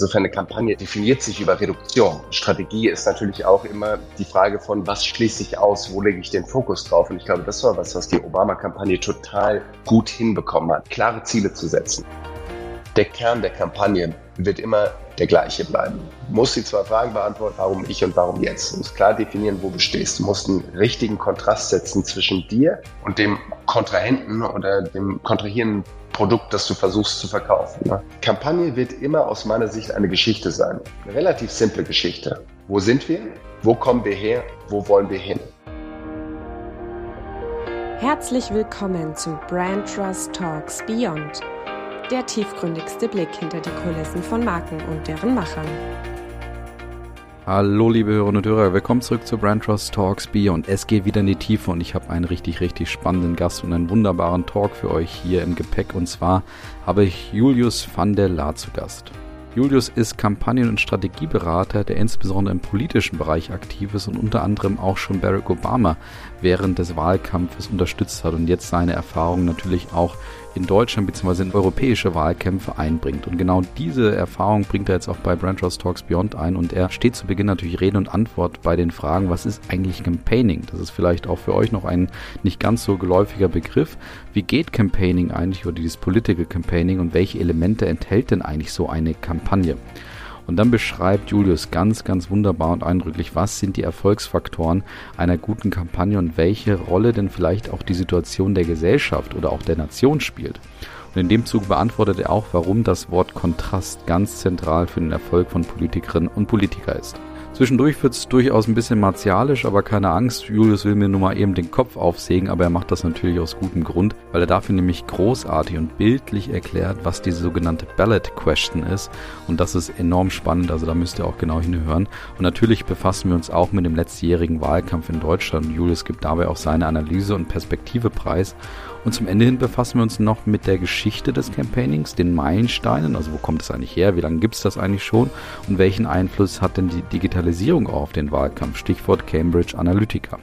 Insofern eine Kampagne definiert sich über Reduktion. Strategie ist natürlich auch immer die Frage von, was schließe ich aus, wo lege ich den Fokus drauf? Und ich glaube, das war was, was die Obama-Kampagne total gut hinbekommen hat, klare Ziele zu setzen. Der Kern der Kampagne wird immer der gleiche bleiben. Du musst die zwei Fragen beantworten, warum ich und warum jetzt. Du musst klar definieren, wo du stehst. Du musst einen richtigen Kontrast setzen zwischen dir und dem Kontrahenten oder dem kontrahierenden Produkt, das du versuchst zu verkaufen. Ne? Kampagne wird immer aus meiner Sicht eine Geschichte sein. Eine relativ simple Geschichte. Wo sind wir? Wo kommen wir her? Wo wollen wir hin? Herzlich willkommen zu Brand Trust Talks Beyond der tiefgründigste Blick hinter die Kulissen von Marken und deren Machern. Hallo liebe Hörerinnen und Hörer, willkommen zurück zu Brand Trust Talks Beyond. Es geht wieder in die Tiefe und ich habe einen richtig, richtig spannenden Gast und einen wunderbaren Talk für euch hier im Gepäck. Und zwar habe ich Julius van der Laar zu Gast. Julius ist Kampagnen- und Strategieberater, der insbesondere im politischen Bereich aktiv ist und unter anderem auch schon Barack Obama während des Wahlkampfes unterstützt hat und jetzt seine Erfahrungen natürlich auch in Deutschland bzw. in europäische Wahlkämpfe einbringt. Und genau diese Erfahrung bringt er jetzt auch bei Brandtrust Talks Beyond ein und er steht zu Beginn natürlich Rede und Antwort bei den Fragen, was ist eigentlich Campaigning? Das ist vielleicht auch für euch noch ein nicht ganz so geläufiger Begriff. Wie geht Campaigning eigentlich oder dieses Political Campaigning und welche Elemente enthält denn eigentlich so eine Kampagne? Und dann beschreibt Julius ganz, ganz wunderbar und eindrücklich, was sind die Erfolgsfaktoren einer guten Kampagne und welche Rolle denn vielleicht auch die Situation der Gesellschaft oder auch der Nation spielt. Und in dem Zug beantwortet er auch, warum das Wort Kontrast ganz zentral für den Erfolg von Politikerinnen und Politiker ist. Zwischendurch wird es durchaus ein bisschen martialisch, aber keine Angst, Julius will mir nur mal eben den Kopf aufsägen, aber er macht das natürlich aus gutem Grund, weil er dafür nämlich großartig und bildlich erklärt, was diese sogenannte Ballot Question ist. Und das ist enorm spannend, also da müsst ihr auch genau hinhören. Und natürlich befassen wir uns auch mit dem letztjährigen Wahlkampf in Deutschland. Julius gibt dabei auch seine Analyse und Perspektive preis. Und zum Ende hin befassen wir uns noch mit der Geschichte des Campaignings, den Meilensteinen, also wo kommt es eigentlich her, wie lange gibt es das eigentlich schon? Und welchen Einfluss hat denn die Digitalisierung auf den Wahlkampf, Stichwort Cambridge Analytica.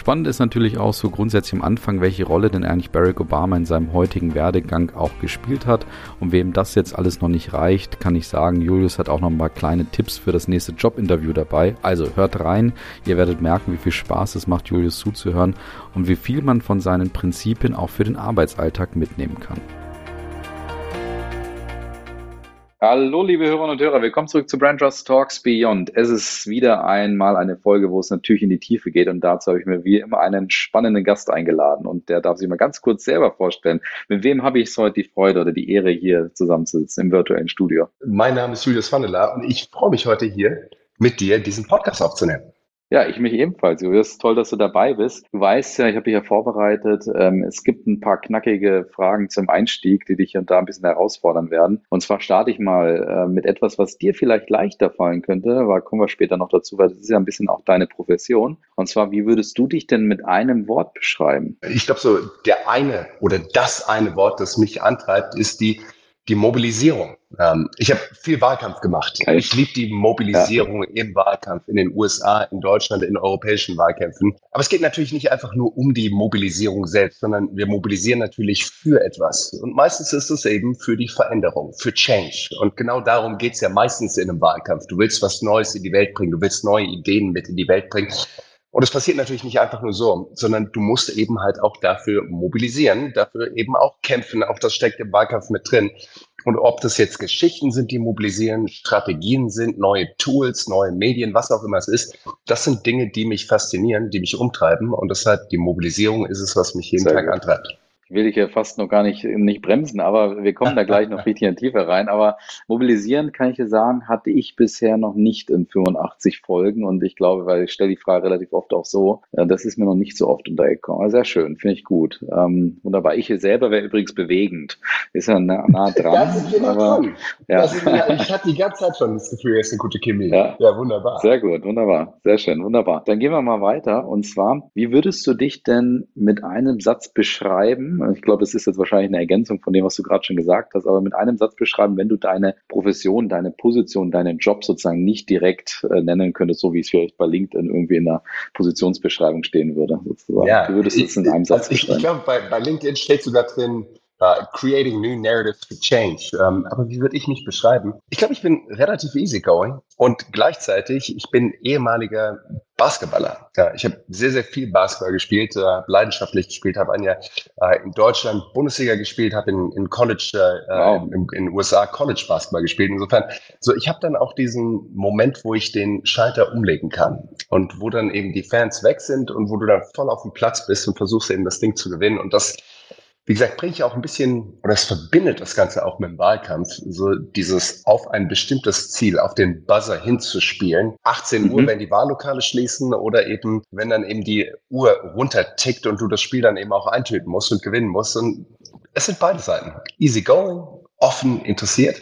Spannend ist natürlich auch so grundsätzlich am Anfang, welche Rolle denn eigentlich Barack Obama in seinem heutigen Werdegang auch gespielt hat. Und wem das jetzt alles noch nicht reicht, kann ich sagen, Julius hat auch noch ein paar kleine Tipps für das nächste Jobinterview dabei. Also hört rein, ihr werdet merken, wie viel Spaß es macht, Julius zuzuhören und wie viel man von seinen Prinzipien auch für den Arbeitsalltag mitnehmen kann. Hallo, liebe Hörerinnen und Hörer, willkommen zurück zu Brand Trust Talks Beyond. Es ist wieder einmal eine Folge, wo es natürlich in die Tiefe geht und dazu habe ich mir wie immer einen spannenden Gast eingeladen und der darf sich mal ganz kurz selber vorstellen. Mit wem habe ich es heute die Freude oder die Ehre, hier zusammenzusitzen im virtuellen Studio? Mein Name ist Julius Vandeler und ich freue mich heute hier mit dir diesen Podcast aufzunehmen. Ja, ich mich ebenfalls. Julius, toll, dass du dabei bist. Du weißt ja, ich habe dich ja vorbereitet. Ähm, es gibt ein paar knackige Fragen zum Einstieg, die dich hier und da ein bisschen herausfordern werden. Und zwar starte ich mal äh, mit etwas, was dir vielleicht leichter fallen könnte, aber kommen wir später noch dazu, weil das ist ja ein bisschen auch deine Profession. Und zwar, wie würdest du dich denn mit einem Wort beschreiben? Ich glaube, so der eine oder das eine Wort, das mich antreibt, ist die die Mobilisierung. Ähm, ich habe viel Wahlkampf gemacht. Ich liebe die Mobilisierung ja. im Wahlkampf in den USA, in Deutschland, in europäischen Wahlkämpfen. Aber es geht natürlich nicht einfach nur um die Mobilisierung selbst, sondern wir mobilisieren natürlich für etwas. Und meistens ist es eben für die Veränderung, für Change. Und genau darum geht es ja meistens in einem Wahlkampf. Du willst was Neues in die Welt bringen, du willst neue Ideen mit in die Welt bringen. Und es passiert natürlich nicht einfach nur so, sondern du musst eben halt auch dafür mobilisieren, dafür eben auch kämpfen. Auch das steckt im Wahlkampf mit drin. Und ob das jetzt Geschichten sind, die mobilisieren, Strategien sind, neue Tools, neue Medien, was auch immer es ist, das sind Dinge, die mich faszinieren, die mich umtreiben. Und deshalb die Mobilisierung ist es, was mich jeden Sehr Tag gut. antreibt will ich ja fast noch gar nicht, nicht bremsen, aber wir kommen da gleich noch richtig in Tiefe rein. Aber mobilisieren, kann ich dir sagen, hatte ich bisher noch nicht in 85 Folgen und ich glaube, weil ich stelle die Frage relativ oft auch so, äh, das ist mir noch nicht so oft untergekommen. Aber sehr schön, finde ich gut. Ähm, wunderbar. Ich selber wäre übrigens bewegend. Ist ja nah, nah dran. das ist aber, ja. Ist, ich hatte die ganze Zeit schon das Gefühl, er ist eine gute Chemie. Ja. ja, wunderbar. Sehr gut, wunderbar. Sehr schön, wunderbar. Dann gehen wir mal weiter. Und zwar, wie würdest du dich denn mit einem Satz beschreiben, ich glaube, es ist jetzt wahrscheinlich eine Ergänzung von dem, was du gerade schon gesagt hast, aber mit einem Satz beschreiben, wenn du deine Profession, deine Position, deinen Job sozusagen nicht direkt äh, nennen könntest, so wie es vielleicht bei LinkedIn irgendwie in der Positionsbeschreibung stehen würde, sozusagen. Ja, du würdest es in einem Satz also ich, beschreiben. Ich glaube, bei, bei LinkedIn steht sogar drin, uh, creating new narratives for change. Um, aber wie würde ich mich beschreiben? Ich glaube, ich bin relativ easygoing und gleichzeitig, ich bin ehemaliger Basketballer. Ja, ich habe sehr, sehr viel Basketball gespielt, äh, leidenschaftlich gespielt, habe ein Jahr äh, in Deutschland Bundesliga gespielt, habe in, in College, äh, wow. in, in USA College Basketball gespielt. Insofern, so ich habe dann auch diesen Moment, wo ich den Schalter umlegen kann und wo dann eben die Fans weg sind und wo du dann voll auf dem Platz bist und versuchst eben das Ding zu gewinnen. Und das wie gesagt, bringe ich auch ein bisschen, oder es verbindet das Ganze auch mit dem Wahlkampf, so dieses auf ein bestimmtes Ziel, auf den Buzzer hinzuspielen. 18 mhm. Uhr, wenn die Wahllokale schließen oder eben, wenn dann eben die Uhr runtertickt und du das Spiel dann eben auch eintöten musst und gewinnen musst. Und es sind beide Seiten. Easy going, offen, interessiert.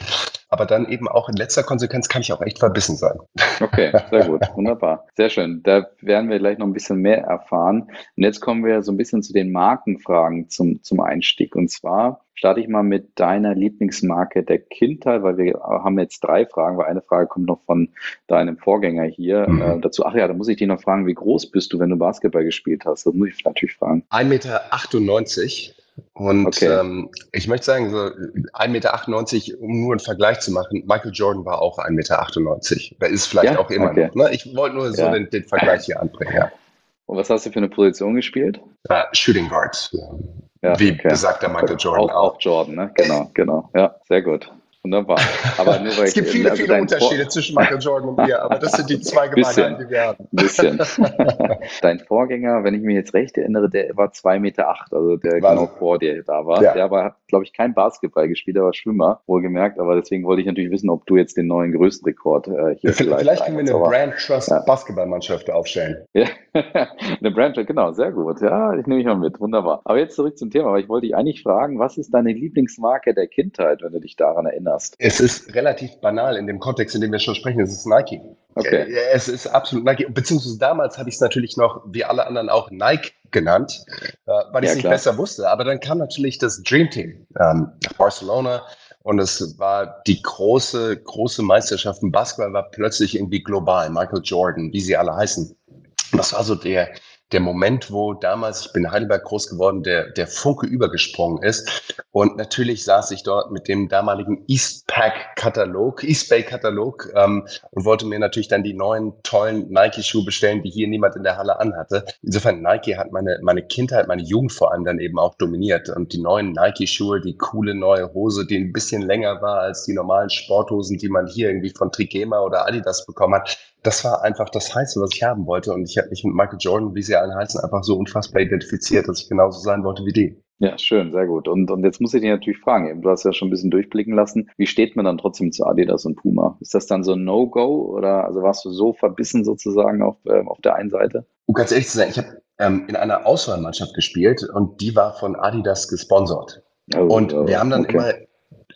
Aber dann eben auch in letzter Konsequenz kann ich auch echt verbissen sein. Okay, sehr gut, wunderbar. Sehr schön. Da werden wir gleich noch ein bisschen mehr erfahren. Und jetzt kommen wir so ein bisschen zu den Markenfragen zum, zum Einstieg. Und zwar starte ich mal mit deiner Lieblingsmarke der Kindheit, weil wir haben jetzt drei Fragen, weil eine Frage kommt noch von deinem Vorgänger hier mhm. äh, dazu. Ach ja, da muss ich dich noch fragen, wie groß bist du, wenn du Basketball gespielt hast? Das muss ich natürlich fragen. 1,98 Meter. Und okay. ähm, ich möchte sagen, so 1,98 Meter, um nur einen Vergleich zu machen, Michael Jordan war auch 1,98 Meter. Da ist vielleicht ja? auch immer okay. noch. Ne? Ich wollte nur so ja. den, den, Vergleich hier anbringen. Ja. Und was hast du für eine Position gespielt? Uh, Shooting Guard. Ja, Wie okay. besagt der Michael Jordan auch. Auch, auch Jordan, ne? Genau, genau. Ja, sehr gut. Wunderbar. Aber nur, weil es gibt viele, also viele Unterschiede Vor zwischen Michael Jordan und mir, aber das sind die zwei Gemeinheiten, die wir haben. Bisschen. Dein Vorgänger, wenn ich mich jetzt recht erinnere, der war zwei Meter, acht, also der Wahnsinn. genau vor dir da war. Ja. Der aber hat, glaube ich, kein Basketball gespielt, der war Schwimmer, wohlgemerkt. Aber deswegen wollte ich natürlich wissen, ob du jetzt den neuen Größenrekord äh, hier vielleicht Vielleicht können wir eine Brand Trust ja. Basketballmannschaft aufstellen. Ja. eine Brand Trust, genau, sehr gut. Ja, ich nehme mich mal mit. Wunderbar. Aber jetzt zurück zum Thema, weil ich wollte dich eigentlich fragen, was ist deine Lieblingsmarke der Kindheit, wenn du dich daran erinnerst? Hast? Es ist relativ banal in dem Kontext, in dem wir schon sprechen. Es ist Nike. Okay. Es ist absolut Nike. Beziehungsweise damals habe ich es natürlich noch, wie alle anderen auch, Nike genannt, äh, weil ich es nicht besser wusste. Aber dann kam natürlich das Dream Team ähm, nach Barcelona. Und es war die große, große Meisterschaft im Basketball war plötzlich irgendwie global. Michael Jordan, wie sie alle heißen. Das war so der, der Moment, wo damals, ich bin in Heidelberg groß geworden, der, der Funke übergesprungen ist. Und natürlich saß ich dort mit dem damaligen Eastpack-Katalog, Eastbay-Katalog ähm, und wollte mir natürlich dann die neuen tollen Nike-Schuhe bestellen, die hier niemand in der Halle anhatte. Insofern, Nike hat meine, meine Kindheit, meine Jugend vor allem dann eben auch dominiert. Und die neuen Nike-Schuhe, die coole neue Hose, die ein bisschen länger war als die normalen Sporthosen, die man hier irgendwie von Trigema oder Adidas bekommen hat, das war einfach das Heiße, was ich haben wollte. Und ich habe mich mit Michael Jordan, wie sie allen heißen, einfach so unfassbar identifiziert, dass ich genauso sein wollte wie die. Ja, schön, sehr gut. Und, und jetzt muss ich dich natürlich fragen, du hast ja schon ein bisschen durchblicken lassen, wie steht man dann trotzdem zu Adidas und Puma? Ist das dann so ein No-Go oder also warst du so verbissen sozusagen auf, äh, auf der einen Seite? Um ganz ehrlich zu sein, ich habe ähm, in einer Auswahlmannschaft gespielt und die war von Adidas gesponsert. Oh, und oh, wir haben dann okay. immer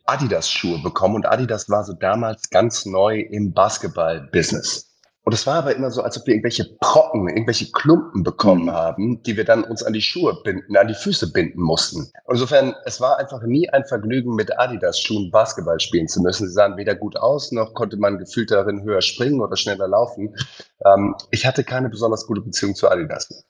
Adidas-Schuhe bekommen und Adidas war so damals ganz neu im Basketball-Business. Und es war aber immer so, als ob wir irgendwelche Brocken, irgendwelche Klumpen bekommen mhm. haben, die wir dann uns an die Schuhe binden, an die Füße binden mussten. Insofern, es war einfach nie ein Vergnügen, mit Adidas-Schuhen Basketball spielen zu müssen. Sie sahen weder gut aus, noch konnte man gefühlt darin höher springen oder schneller laufen. Ähm, ich hatte keine besonders gute Beziehung zu Adidas.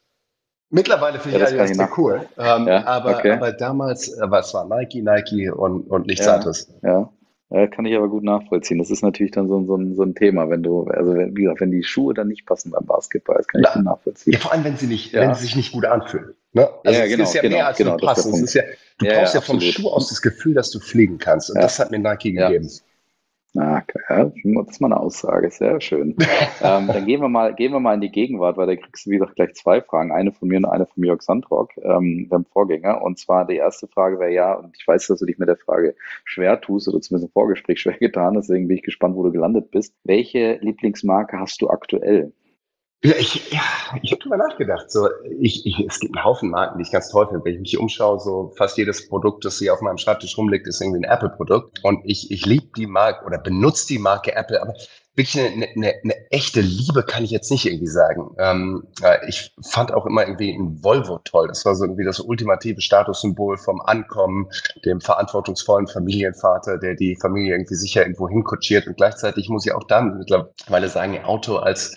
Mittlerweile finde ja, ich Adidas sehr cool. Ähm, ja, aber, okay. aber damals, äh, es war Nike, Nike und, und nichts ja, anderes. Ja. Ja, kann ich aber gut nachvollziehen. Das ist natürlich dann so, so, ein, so ein Thema, wenn du, also wenn, wie gesagt, wenn die Schuhe dann nicht passen beim Basketball, das kann ich gut nachvollziehen. Ja, vor allem, wenn sie nicht, ja. wenn sie sich nicht gut anfühlen. Ne? Also ja, genau, es ist ja genau, mehr als genau, passen. Es ist ja, du brauchst ja, vom Schuh aus das Gefühl, dass du fliegen kannst. Und das hat mir Nike gegeben. Na, ja, das ist mal eine Aussage, sehr schön. ähm, dann gehen wir mal, gehen wir mal in die Gegenwart, weil da kriegst du wie gesagt gleich zwei Fragen, eine von mir und eine von Jörg Sandrock, ähm, dem Vorgänger. Und zwar die erste Frage wäre ja, und ich weiß, dass du dich mit der Frage schwer tust oder zumindest im Vorgespräch schwer getan, deswegen bin ich gespannt, wo du gelandet bist. Welche Lieblingsmarke hast du aktuell? Ja, ich, ja, ich habe drüber nachgedacht. So, ich, ich, es gibt einen Haufen Marken, die ich ganz toll finde. Wenn ich mich umschaue, so fast jedes Produkt, das hier auf meinem Schreibtisch rumliegt, ist irgendwie ein Apple-Produkt. Und ich, ich liebe die Marke oder benutze die Marke Apple, aber wirklich eine, eine, eine echte Liebe kann ich jetzt nicht irgendwie sagen. Ähm, ich fand auch immer irgendwie ein Volvo toll. Das war so irgendwie das ultimative Statussymbol vom Ankommen, dem verantwortungsvollen Familienvater, der die Familie irgendwie sicher irgendwo hinkutschiert. Und gleichzeitig muss ich auch dann mittlerweile sagen, Auto als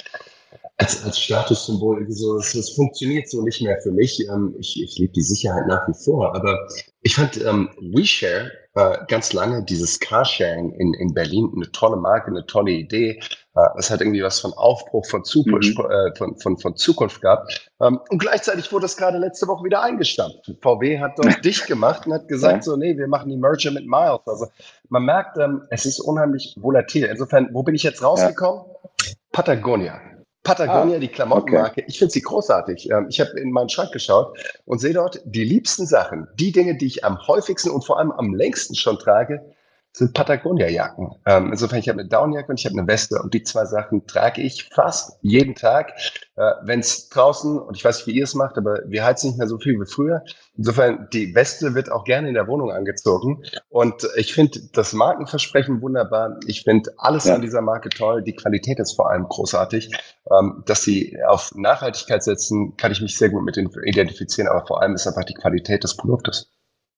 als, als Statussymbol irgendwie so, es, es funktioniert so nicht mehr für mich. Ähm, ich ich liebe die Sicherheit nach wie vor, aber ich fand ähm, WeShare äh, ganz lange dieses Carsharing in, in Berlin eine tolle Marke, eine tolle Idee. Äh, es hat irgendwie was von Aufbruch, von, Zukunft, mhm. äh, von, von, von Zukunft gehabt. Ähm, und gleichzeitig wurde es gerade letzte Woche wieder eingestampft. VW hat dort dicht gemacht und hat gesagt, ja. so, nee, wir machen die Merger mit Miles. Also man merkt, ähm, es ist unheimlich volatil. Insofern, wo bin ich jetzt rausgekommen? Ja. Patagonia. Patagonia, ah, die Klamottenmarke, okay. ich finde sie großartig. Ähm, ich habe in meinen Schrank geschaut und sehe dort die liebsten Sachen, die Dinge, die ich am häufigsten und vor allem am längsten schon trage, sind Patagonia-Jacken. Ähm, insofern, ich habe eine Downjacke und ich habe eine Weste und die zwei Sachen trage ich fast jeden Tag. Äh, Wenn es draußen, und ich weiß nicht, wie ihr es macht, aber wir heizen nicht mehr so viel wie früher. Insofern, die Weste wird auch gerne in der Wohnung angezogen. Und ich finde das Markenversprechen wunderbar. Ich finde alles ja. an dieser Marke toll. Die Qualität ist vor allem großartig. Ähm, dass sie auf Nachhaltigkeit setzen, kann ich mich sehr gut mit identifizieren, aber vor allem ist einfach die Qualität des Produktes.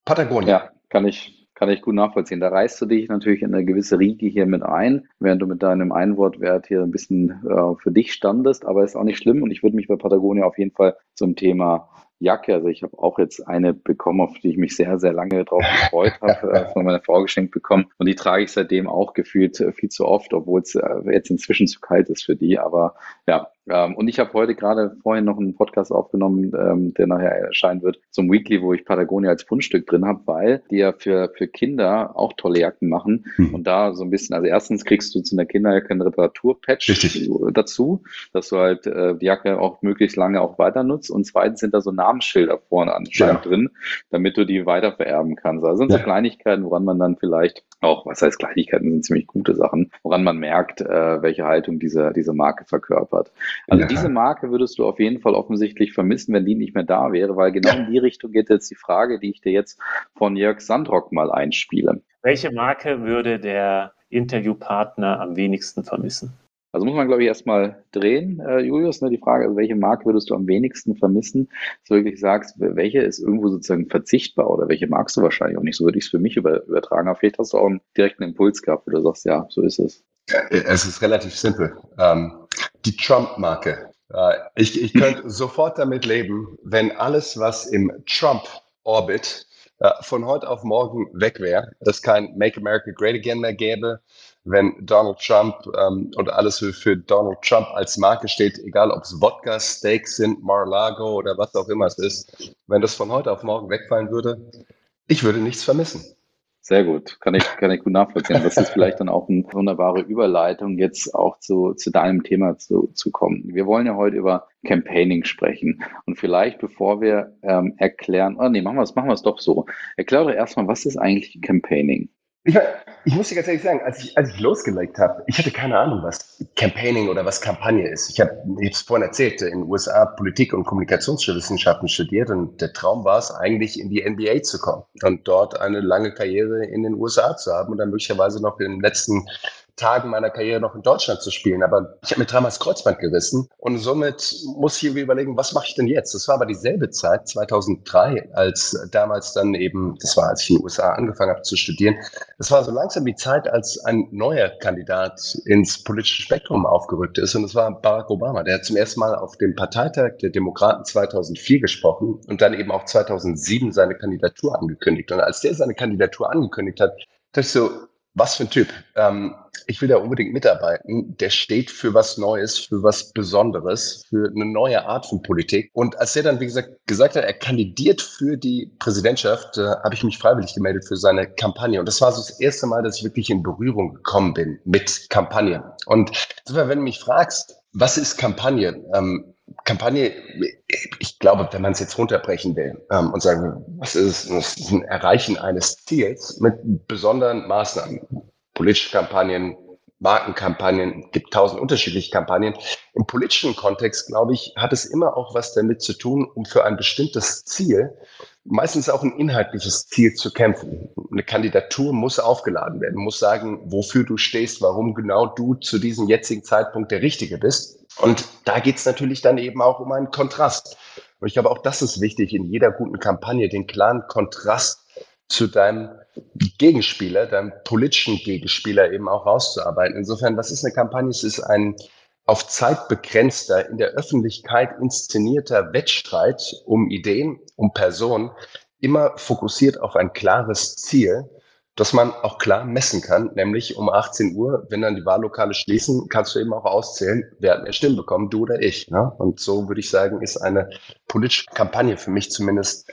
Patagonia. Ja, kann ich, kann ich gut nachvollziehen. Da reißt du dich natürlich in eine gewisse Riege hier mit ein, während du mit deinem Einwortwert hier ein bisschen äh, für dich standest, aber ist auch nicht schlimm und ich würde mich bei Patagonia auf jeden Fall zum Thema Jacke. Also ich habe auch jetzt eine bekommen, auf die ich mich sehr, sehr lange drauf gefreut habe, äh, von meiner Frau geschenkt bekommen. Und die trage ich seitdem auch gefühlt äh, viel zu oft, obwohl es äh, jetzt inzwischen zu kalt ist für die. Aber ja, ähm, und ich habe heute gerade vorhin noch einen Podcast aufgenommen, ähm, der nachher erscheinen wird, zum Weekly, wo ich Patagonia als Fundstück drin habe, weil die ja für, für Kinder auch tolle Jacken machen. Mhm. Und da so ein bisschen, also erstens kriegst du zu einer Kinderjacke einen Reparaturpatch dazu, dass du halt äh, die Jacke auch möglichst lange auch weiter nutzt. Und zweitens sind da so Namensschilder vorne anscheinend ja. drin, damit du die weiter vererben kannst. Also sind ja. so Kleinigkeiten, woran man dann vielleicht auch, was heißt Kleinigkeiten, sind ziemlich gute Sachen, woran man merkt, äh, welche Haltung diese, diese Marke verkörpert. Also ja. diese Marke würdest du auf jeden Fall offensichtlich vermissen, wenn die nicht mehr da wäre, weil genau in die Richtung geht jetzt die Frage, die ich dir jetzt von Jörg Sandrock mal einspiele. Welche Marke würde der Interviewpartner am wenigsten vermissen? Also muss man, glaube ich, erstmal drehen, äh, Julius, ne, die Frage, also welche Marke würdest du am wenigsten vermissen? Dass du wirklich sagst, welche ist irgendwo sozusagen verzichtbar oder welche magst du wahrscheinlich auch nicht? So würde ich es für mich über, übertragen. Aber vielleicht hast du auch einen direkten Impuls gehabt, wo du sagst, ja, so ist es. Es ist relativ simpel. Ähm, die Trump-Marke. Äh, ich, ich könnte sofort damit leben, wenn alles, was im Trump-Orbit äh, von heute auf morgen weg wäre, es kein Make America Great Again mehr gäbe, wenn Donald Trump ähm, und alles für, für Donald Trump als Marke steht, egal ob es Wodka, Steaks sind, Mar-a-Lago oder was auch immer es ist, wenn das von heute auf morgen wegfallen würde, ich würde nichts vermissen. Sehr gut, kann ich, kann ich gut nachvollziehen. Das ist vielleicht dann auch eine wunderbare Überleitung, jetzt auch zu, zu deinem Thema zu, zu kommen. Wir wollen ja heute über Campaigning sprechen. Und vielleicht, bevor wir ähm, erklären, oh nee, machen wir es machen wir es doch so. Erklär doch erstmal, was ist eigentlich Campaigning? Ich, ich muss dir ganz ehrlich sagen, als ich, als ich losgelegt habe, ich hatte keine Ahnung, was Campaigning oder was Kampagne ist. Ich habe es vorhin erzählt, in den USA Politik- und Kommunikationswissenschaften studiert und der Traum war es eigentlich, in die NBA zu kommen und dort eine lange Karriere in den USA zu haben und dann möglicherweise noch im letzten Tagen meiner Karriere noch in Deutschland zu spielen. Aber ich habe mir dreimal Kreuzband gerissen und somit muss ich mir überlegen, was mache ich denn jetzt? Das war aber dieselbe Zeit, 2003, als damals dann eben, das war, als ich in den USA angefangen habe zu studieren, das war so langsam die Zeit, als ein neuer Kandidat ins politische Spektrum aufgerückt ist und das war Barack Obama. Der hat zum ersten Mal auf dem Parteitag der Demokraten 2004 gesprochen und dann eben auch 2007 seine Kandidatur angekündigt. Und als der seine Kandidatur angekündigt hat, dachte ich so, was für ein Typ. Ähm, ich will da unbedingt mitarbeiten. Der steht für was Neues, für was Besonderes, für eine neue Art von Politik. Und als er dann, wie gesagt, gesagt hat, er kandidiert für die Präsidentschaft, äh, habe ich mich freiwillig gemeldet für seine Kampagne. Und das war so das erste Mal, dass ich wirklich in Berührung gekommen bin mit Kampagne. Und wenn du mich fragst, was ist Kampagne? Ähm, Kampagne, ich glaube, wenn man es jetzt runterbrechen will ähm, und sagen, was ist? Das ist ein Erreichen eines Ziels mit besonderen Maßnahmen. Politische Kampagnen, Markenkampagnen, gibt tausend unterschiedliche Kampagnen. Im politischen Kontext, glaube ich, hat es immer auch was damit zu tun, um für ein bestimmtes Ziel, meistens auch ein inhaltliches Ziel zu kämpfen. Eine Kandidatur muss aufgeladen werden, muss sagen, wofür du stehst, warum genau du zu diesem jetzigen Zeitpunkt der Richtige bist. Und da geht es natürlich dann eben auch um einen Kontrast. Und ich glaube, auch das ist wichtig in jeder guten Kampagne, den klaren Kontrast zu deinem Gegenspieler, deinem politischen Gegenspieler eben auch rauszuarbeiten. Insofern, was ist eine Kampagne? Es ist ein auf Zeit begrenzter, in der Öffentlichkeit inszenierter Wettstreit um Ideen, um Personen, immer fokussiert auf ein klares Ziel, das man auch klar messen kann, nämlich um 18 Uhr, wenn dann die Wahllokale schließen, kannst du eben auch auszählen, wer hat mehr Stimmen bekommen, du oder ich. Ne? Und so würde ich sagen, ist eine politische Kampagne für mich zumindest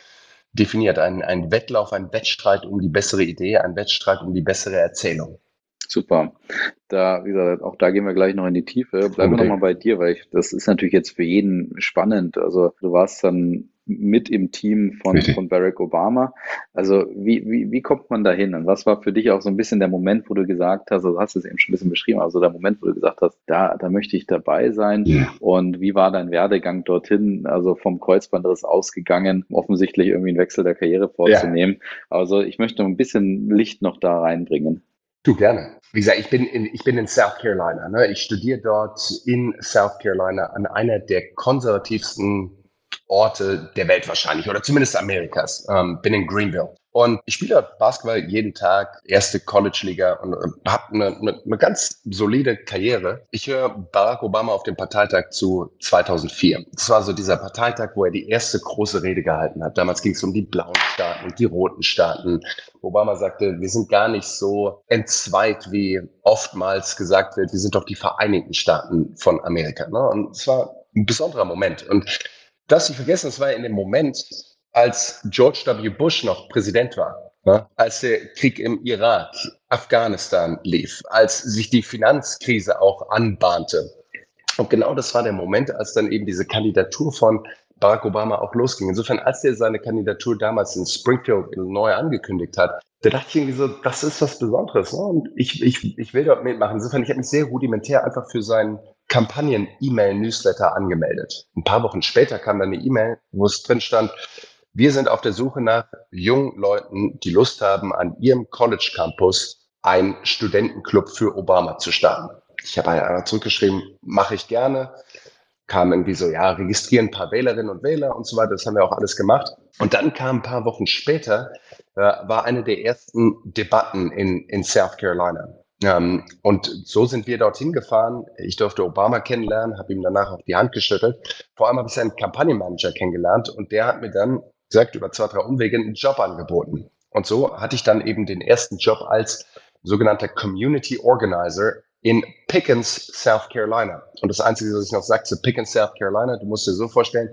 definiert. Ein, ein Wettlauf, ein Wettstreit um die bessere Idee, ein Wettstreit um die bessere Erzählung. Super. Da, wie gesagt, auch da gehen wir gleich noch in die Tiefe. Bleiben wir nochmal bei dir, weil ich, das ist natürlich jetzt für jeden spannend. Also du warst dann mit im Team von, von Barack Obama. Also wie, wie, wie kommt man da hin? Und was war für dich auch so ein bisschen der Moment, wo du gesagt hast, also du hast es eben schon ein bisschen beschrieben, also der Moment, wo du gesagt hast, da, da möchte ich dabei sein. Ja. Und wie war dein Werdegang dorthin? Also vom Kreuzbandriss ausgegangen, offensichtlich irgendwie einen Wechsel der Karriere vorzunehmen. Ja. Also ich möchte ein bisschen Licht noch da reinbringen. Du gerne. Wie gesagt, ich bin in, ich bin in South Carolina. Ne? Ich studiere dort in South Carolina an einer der konservativsten Orte der Welt wahrscheinlich oder zumindest Amerikas. Ähm, bin in Greenville. Und ich spiele Basketball jeden Tag, erste College-Liga und äh, habe eine, eine, eine ganz solide Karriere. Ich höre Barack Obama auf dem Parteitag zu 2004. Das war so dieser Parteitag, wo er die erste große Rede gehalten hat. Damals ging es um die blauen Staaten und die roten Staaten. Obama sagte, wir sind gar nicht so entzweit, wie oftmals gesagt wird. Wir sind doch die Vereinigten Staaten von Amerika. Ne? Und es war ein besonderer Moment. Und das ich vergessen, das war in dem Moment, als George W. Bush noch Präsident war, ne? als der Krieg im Irak, Afghanistan lief, als sich die Finanzkrise auch anbahnte. Und genau das war der Moment, als dann eben diese Kandidatur von Barack Obama auch losging. Insofern, als er seine Kandidatur damals in Springfield, Illinois angekündigt hat, da dachte ich irgendwie so, das ist was Besonderes. Ne? Und ich, ich, ich will dort mitmachen. Insofern, ich habe mich sehr rudimentär einfach für seinen Kampagnen-E-Mail-Newsletter angemeldet. Ein paar Wochen später kam dann eine E-Mail, wo es drin stand, wir sind auf der Suche nach jungen Leuten, die Lust haben, an ihrem College Campus einen Studentenclub für Obama zu starten. Ich habe einmal zurückgeschrieben, mache ich gerne. Kam irgendwie so, ja, registrieren ein paar Wählerinnen und Wähler und so weiter. Das haben wir auch alles gemacht. Und dann kam ein paar Wochen später, äh, war eine der ersten Debatten in, in South Carolina. Ähm, und so sind wir dorthin gefahren. Ich durfte Obama kennenlernen, habe ihm danach auch die Hand geschüttelt. Vor allem habe ich seinen Kampagnenmanager kennengelernt und der hat mir dann gesagt, über zwei, drei Umwege einen Job angeboten. Und so hatte ich dann eben den ersten Job als sogenannter Community Organizer in Pickens, South Carolina. Und das Einzige, was ich noch sage zu Pickens, South Carolina, du musst dir so vorstellen,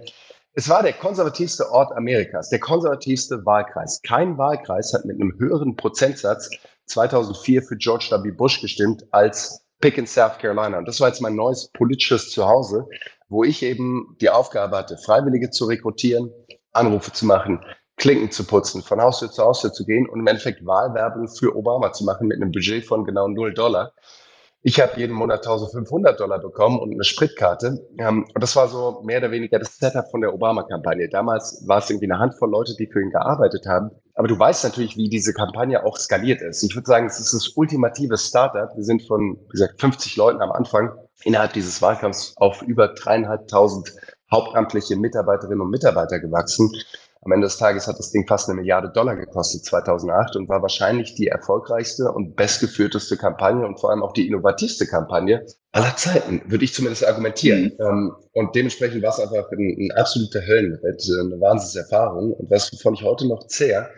es war der konservativste Ort Amerikas, der konservativste Wahlkreis. Kein Wahlkreis hat mit einem höheren Prozentsatz 2004 für George W. Bush gestimmt als Pickens, South Carolina. Und das war jetzt mein neues politisches Zuhause, wo ich eben die Aufgabe hatte, Freiwillige zu rekrutieren, Anrufe zu machen, Klinken zu putzen, von Haustür zu Haustür zu gehen und im Endeffekt Wahlwerbung für Obama zu machen mit einem Budget von genau 0 Dollar. Ich habe jeden Monat 1500 Dollar bekommen und eine Spritkarte. Ähm, und das war so mehr oder weniger das Setup von der Obama-Kampagne. Damals war es irgendwie eine Handvoll Leute, die für ihn gearbeitet haben. Aber du weißt natürlich, wie diese Kampagne auch skaliert ist. Ich würde sagen, es ist das ultimative Startup. Wir sind von, wie gesagt, 50 Leuten am Anfang innerhalb dieses Wahlkampfs auf über dreieinhalbtausend hauptamtliche Mitarbeiterinnen und Mitarbeiter gewachsen. Am Ende des Tages hat das Ding fast eine Milliarde Dollar gekostet 2008 und war wahrscheinlich die erfolgreichste und bestgeführteste Kampagne und vor allem auch die innovativste Kampagne aller Zeiten, würde ich zumindest argumentieren. Mhm. Ähm, und dementsprechend war es einfach ein, ein absoluter Höllenritt, eine Wahnsinnserfahrung und was, wovon ich heute noch zehr,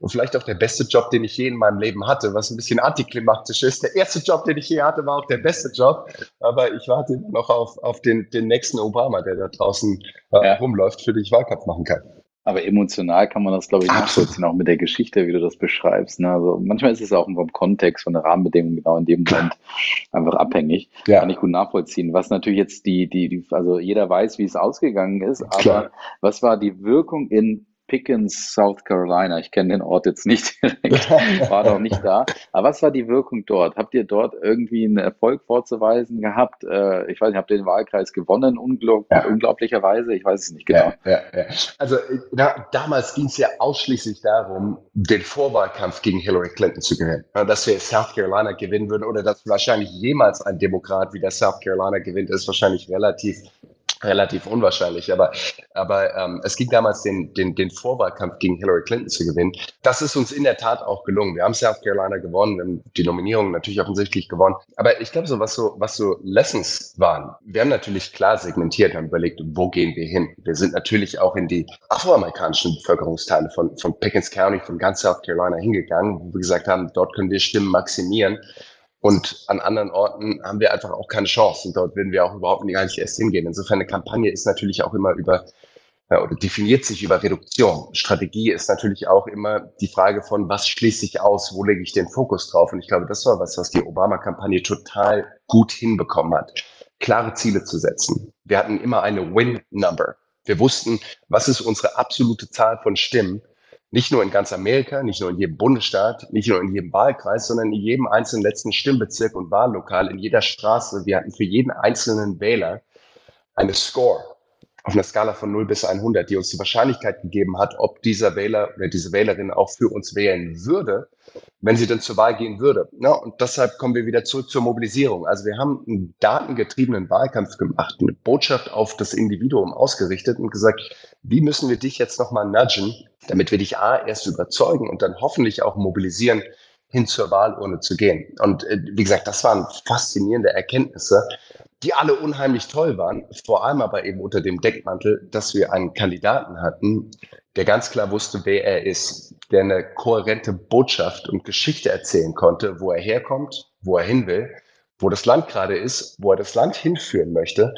und vielleicht auch der beste Job, den ich je in meinem Leben hatte, was ein bisschen antiklimatisch ist. Der erste Job, den ich je hatte, war auch der beste Job, aber ich warte noch auf, auf den, den nächsten Obama, der da draußen äh, ja. rumläuft, für den ich Wahlkampf machen kann. Aber emotional kann man das, glaube ich, nachvollziehen, auch mit der Geschichte, wie du das beschreibst. Ne? Also manchmal ist es auch vom Kontext, von den Rahmenbedingungen genau in dem Moment einfach abhängig. Ja. Kann ich gut nachvollziehen. Was natürlich jetzt die, die, die, also jeder weiß, wie es ausgegangen ist, aber Klar. was war die Wirkung in Pickens, South Carolina. Ich kenne den Ort jetzt nicht war noch nicht da. Aber was war die Wirkung dort? Habt ihr dort irgendwie einen Erfolg vorzuweisen gehabt? Äh, ich weiß nicht, habt ihr den Wahlkreis gewonnen, unglaub ja. unglaublicherweise? Ich weiß es nicht genau. Ja, ja, also na, damals ging es ja ausschließlich darum, den Vorwahlkampf gegen Hillary Clinton zu gewinnen. Dass wir South Carolina gewinnen würden oder dass wahrscheinlich jemals ein Demokrat wie der South Carolina gewinnt, ist wahrscheinlich relativ relativ unwahrscheinlich, aber, aber ähm, es ging damals, den, den, den Vorwahlkampf gegen Hillary Clinton zu gewinnen. Das ist uns in der Tat auch gelungen. Wir haben South Carolina gewonnen, wir haben die Nominierung natürlich offensichtlich gewonnen. Aber ich glaube, so was so, was so Lessons waren, wir haben natürlich klar segmentiert, haben überlegt, wo gehen wir hin? Wir sind natürlich auch in die afroamerikanischen Bevölkerungsteile von, von Pickens County, von ganz South Carolina hingegangen, wo wir gesagt haben, dort können wir Stimmen maximieren. Und an anderen Orten haben wir einfach auch keine Chance. Und dort würden wir auch überhaupt nicht eigentlich erst hingehen. Insofern eine Kampagne ist natürlich auch immer über oder definiert sich über Reduktion. Strategie ist natürlich auch immer die Frage von, was schließe ich aus, wo lege ich den Fokus drauf? Und ich glaube, das war was, was die Obama-Kampagne total gut hinbekommen hat. Klare Ziele zu setzen. Wir hatten immer eine Win-Number. Wir wussten, was ist unsere absolute Zahl von Stimmen nicht nur in ganz Amerika, nicht nur in jedem Bundesstaat, nicht nur in jedem Wahlkreis, sondern in jedem einzelnen letzten Stimmbezirk und Wahllokal, in jeder Straße. Wir hatten für jeden einzelnen Wähler eine Score auf einer Skala von 0 bis 100, die uns die Wahrscheinlichkeit gegeben hat, ob dieser Wähler oder diese Wählerin auch für uns wählen würde, wenn sie denn zur Wahl gehen würde. Ja, und deshalb kommen wir wieder zurück zur Mobilisierung. Also wir haben einen datengetriebenen Wahlkampf gemacht, eine Botschaft auf das Individuum ausgerichtet und gesagt, wie müssen wir dich jetzt nochmal nudgen, damit wir dich A erst überzeugen und dann hoffentlich auch mobilisieren, hin zur Wahlurne zu gehen. Und äh, wie gesagt, das waren faszinierende Erkenntnisse, die alle unheimlich toll waren, vor allem aber eben unter dem Deckmantel, dass wir einen Kandidaten hatten, der ganz klar wusste, wer er ist, der eine kohärente Botschaft und Geschichte erzählen konnte, wo er herkommt, wo er hin will, wo das Land gerade ist, wo er das Land hinführen möchte,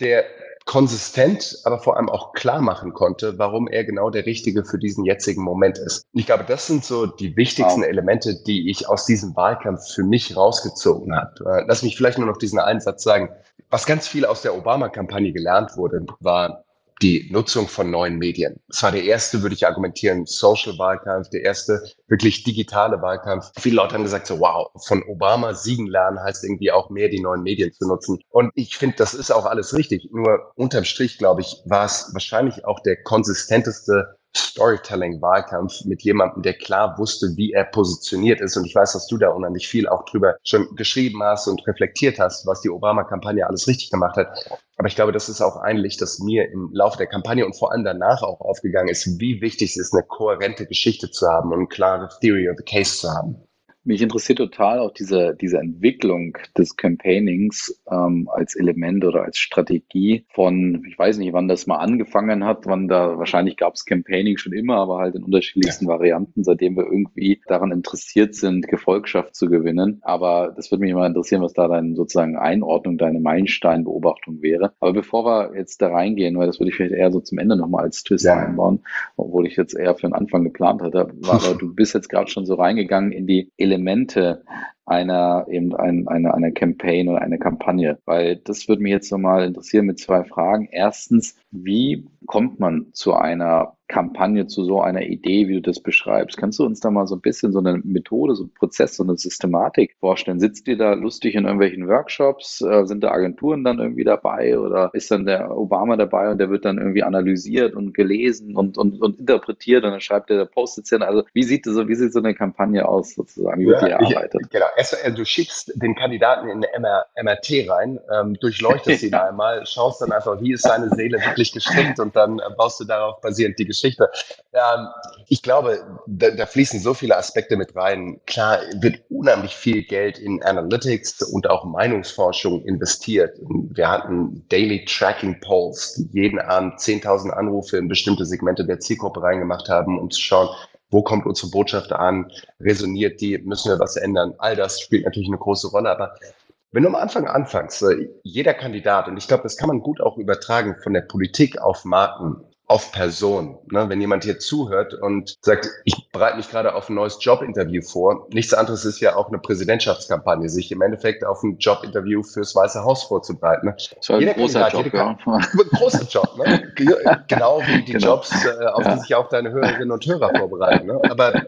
der konsistent, aber vor allem auch klar machen konnte, warum er genau der Richtige für diesen jetzigen Moment ist. Ich glaube, das sind so die wichtigsten wow. Elemente, die ich aus diesem Wahlkampf für mich rausgezogen habe. Äh, lass mich vielleicht nur noch diesen einen Satz sagen. Was ganz viel aus der Obama-Kampagne gelernt wurde, war die Nutzung von neuen Medien. Es war der erste, würde ich argumentieren, Social-Wahlkampf, der erste wirklich digitale Wahlkampf. Viele Leute haben gesagt so, wow, von Obama siegen lernen heißt irgendwie auch mehr die neuen Medien zu nutzen. Und ich finde, das ist auch alles richtig. Nur unterm Strich, glaube ich, war es wahrscheinlich auch der konsistenteste Storytelling-Wahlkampf mit jemandem, der klar wusste, wie er positioniert ist. Und ich weiß, dass du da unheimlich viel auch drüber schon geschrieben hast und reflektiert hast, was die Obama-Kampagne alles richtig gemacht hat. Aber ich glaube, das ist auch ein Licht, das mir im Laufe der Kampagne und vor allem danach auch aufgegangen ist, wie wichtig es ist, eine kohärente Geschichte zu haben und eine klare Theory of the Case zu haben. Mich interessiert total auch diese, diese Entwicklung des Campaignings ähm, als Element oder als Strategie von, ich weiß nicht, wann das mal angefangen hat, wann da, wahrscheinlich gab es Campaigning schon immer, aber halt in unterschiedlichsten ja. Varianten, seitdem wir irgendwie daran interessiert sind, Gefolgschaft zu gewinnen. Aber das würde mich immer interessieren, was da deine sozusagen Einordnung, deine Meilensteinbeobachtung wäre. Aber bevor wir jetzt da reingehen, weil das würde ich vielleicht eher so zum Ende nochmal als Twist ja. einbauen, obwohl ich jetzt eher für den Anfang geplant hatte, war aber du bist jetzt gerade schon so reingegangen in die Elemente Elemente einer eben ein, einer, einer Campaign oder einer Kampagne? Weil das würde mich jetzt nochmal interessieren mit zwei Fragen. Erstens, wie kommt man zu einer Kampagne, zu so einer Idee, wie du das beschreibst? Kannst du uns da mal so ein bisschen so eine Methode, so ein Prozess, so eine Systematik vorstellen? Sitzt ihr da lustig in irgendwelchen Workshops? Äh, sind da Agenturen dann irgendwie dabei oder ist dann der Obama dabei und der wird dann irgendwie analysiert und gelesen und, und, und interpretiert und dann schreibt er, der postet ja. Also wie sieht so, wie sieht so eine Kampagne aus sozusagen? Wie wird ja, die erarbeitet? Ich, genau. Du schickst den Kandidaten in eine MR, MRT rein, ähm, durchleuchtest ihn einmal, schaust dann einfach, wie ist seine Seele wirklich gestrickt und dann äh, baust du darauf basierend die Geschichte. Ähm, ich glaube, da, da, fließen so viele Aspekte mit rein. Klar, wird unheimlich viel Geld in Analytics und auch Meinungsforschung investiert. Wir hatten Daily Tracking Polls, die jeden Abend 10.000 Anrufe in bestimmte Segmente der Zielgruppe reingemacht haben, um zu schauen, wo kommt unsere Botschaft an, resoniert die, müssen wir was ändern. All das spielt natürlich eine große Rolle, aber wenn du am Anfang anfängst, jeder Kandidat, und ich glaube, das kann man gut auch übertragen von der Politik auf Marken, auf Person. Ne? Wenn jemand hier zuhört und sagt, ich bereite mich gerade auf ein neues Jobinterview vor, nichts anderes ist ja auch eine Präsidentschaftskampagne, sich im Endeffekt auf ein Jobinterview fürs Weiße Haus vorzubereiten. Ne? Das war ein Jeder großer Job, ja. großer Job, ne? genau wie die genau. Jobs, äh, auf ja. die sich auch deine Hörerinnen und Hörer vorbereiten. Ne? Aber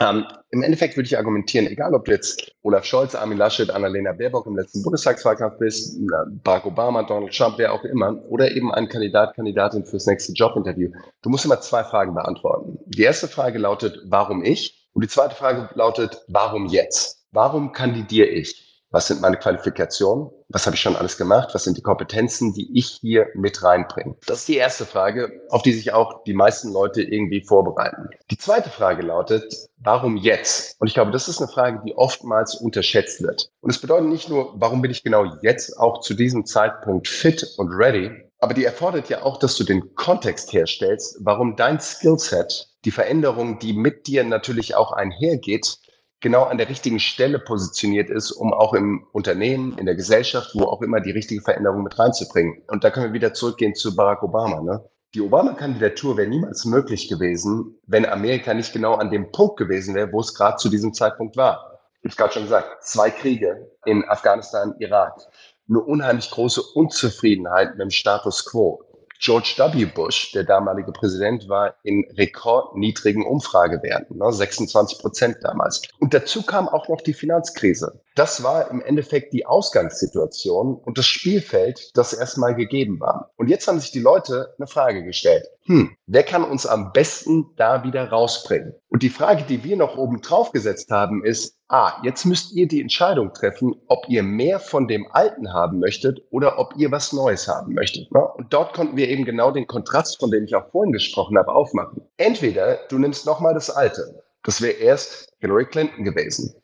ähm, im Endeffekt würde ich argumentieren, egal ob du jetzt Olaf Scholz, Armin Laschet, Annalena Baerbock im letzten Bundestagswahlkampf bist, Barack Obama, Donald Trump, wer auch immer, oder eben ein Kandidat, Kandidatin fürs nächste Jobinterview. Du musst immer zwei Fragen beantworten. Die erste Frage lautet, warum ich? Und die zweite Frage lautet, warum jetzt? Warum kandidiere ich? was sind meine Qualifikationen, was habe ich schon alles gemacht, was sind die Kompetenzen, die ich hier mit reinbringe. Das ist die erste Frage, auf die sich auch die meisten Leute irgendwie vorbereiten. Die zweite Frage lautet, warum jetzt? Und ich glaube, das ist eine Frage, die oftmals unterschätzt wird. Und es bedeutet nicht nur, warum bin ich genau jetzt auch zu diesem Zeitpunkt fit und ready, aber die erfordert ja auch, dass du den Kontext herstellst, warum dein Skillset, die Veränderung, die mit dir natürlich auch einhergeht, genau an der richtigen Stelle positioniert ist, um auch im Unternehmen, in der Gesellschaft, wo auch immer die richtige Veränderung mit reinzubringen. Und da können wir wieder zurückgehen zu Barack Obama. Ne? Die Obama-Kandidatur wäre niemals möglich gewesen, wenn Amerika nicht genau an dem Punkt gewesen wäre, wo es gerade zu diesem Zeitpunkt war. Ich habe gerade schon gesagt, zwei Kriege in Afghanistan, Irak, eine unheimlich große Unzufriedenheit mit dem Status quo. George W. Bush, der damalige Präsident, war in rekordniedrigen Umfragewerten, ne, 26 Prozent damals. Und dazu kam auch noch die Finanzkrise. Das war im Endeffekt die Ausgangssituation und das Spielfeld, das erstmal gegeben war. Und jetzt haben sich die Leute eine Frage gestellt. Hm, wer kann uns am besten da wieder rausbringen? Und die Frage, die wir noch oben drauf gesetzt haben, ist, ah, jetzt müsst ihr die Entscheidung treffen, ob ihr mehr von dem Alten haben möchtet oder ob ihr was Neues haben möchtet. Ne? Und dort konnten wir eben genau den Kontrast, von dem ich auch vorhin gesprochen habe, aufmachen. Entweder du nimmst nochmal das Alte. Das wäre erst Hillary Clinton gewesen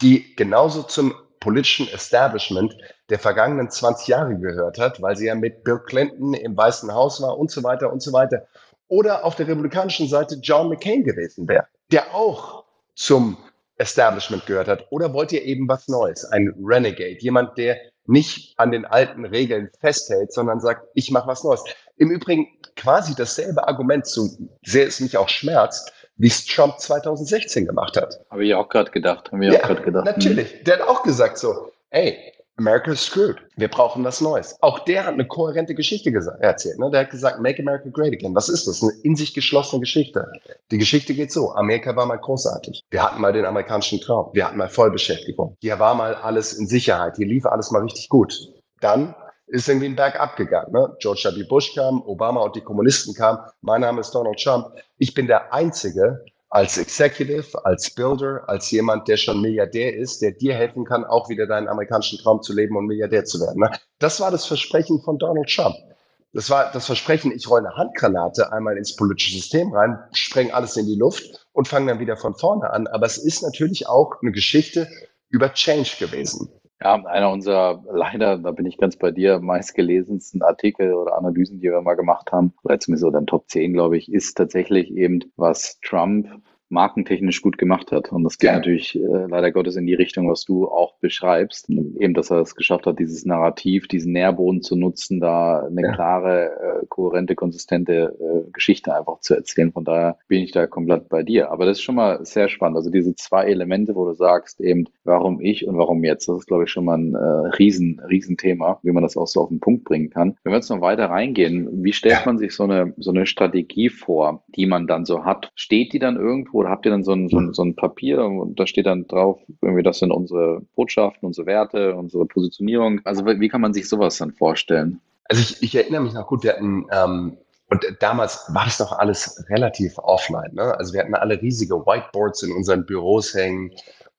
die genauso zum politischen Establishment der vergangenen 20 Jahre gehört hat, weil sie ja mit Bill Clinton im Weißen Haus war und so weiter und so weiter. Oder auf der republikanischen Seite John McCain gewesen wäre, der auch zum Establishment gehört hat. Oder wollt ihr eben was Neues? Ein Renegade, jemand, der nicht an den alten Regeln festhält, sondern sagt, ich mache was Neues. Im Übrigen quasi dasselbe Argument, so sehr es mich auch schmerzt, wie es Trump 2016 gemacht hat. Habe ich auch gerade gedacht. Haben wir ja, auch gerade gedacht. Natürlich. Hm. Der hat auch gesagt so, ey, America is screwed. Wir brauchen was Neues. Auch der hat eine kohärente Geschichte erzählt. Ne? Der hat gesagt, make America great again. Was ist das? Eine in sich geschlossene Geschichte. Die Geschichte geht so. Amerika war mal großartig. Wir hatten mal den amerikanischen Traum. Wir hatten mal Vollbeschäftigung. Hier war mal alles in Sicherheit. Hier lief alles mal richtig gut. Dann ist irgendwie ein Berg abgegangen. Ne? George W. Bush kam, Obama und die Kommunisten kamen. Mein Name ist Donald Trump. Ich bin der Einzige als Executive, als Builder, als jemand, der schon Milliardär ist, der dir helfen kann, auch wieder deinen amerikanischen Traum zu leben und Milliardär zu werden. Ne? Das war das Versprechen von Donald Trump. Das war das Versprechen, ich rolle eine Handgranate einmal ins politische System rein, spreng alles in die Luft und fange dann wieder von vorne an. Aber es ist natürlich auch eine Geschichte über Change gewesen. Ja, einer unserer, leider, da bin ich ganz bei dir, meistgelesensten Artikel oder Analysen, die wir mal gemacht haben, oder zumindest so dann Top 10, glaube ich, ist tatsächlich eben, was Trump markentechnisch gut gemacht hat. Und das geht ja. natürlich äh, leider Gottes in die Richtung, was du auch beschreibst. Eben, dass er es geschafft hat, dieses Narrativ, diesen Nährboden zu nutzen, da eine ja. klare, äh, kohärente, konsistente äh, Geschichte einfach zu erzählen. Von daher bin ich da komplett bei dir. Aber das ist schon mal sehr spannend. Also diese zwei Elemente, wo du sagst, eben, warum ich und warum jetzt, das ist, glaube ich, schon mal ein äh, riesen, riesen Thema, wie man das auch so auf den Punkt bringen kann. Wenn wir jetzt noch weiter reingehen, wie stellt ja. man sich so eine, so eine Strategie vor, die man dann so hat? Steht die dann irgendwo oder habt ihr dann so ein, so ein, so ein Papier und da steht dann drauf, irgendwie, das sind unsere Botschaften, unsere Werte, unsere Positionierung. Also wie kann man sich sowas dann vorstellen? Also ich, ich erinnere mich noch gut, wir hatten, ähm, und damals war das doch alles relativ offline. Ne? Also wir hatten alle riesige Whiteboards in unseren Büros hängen.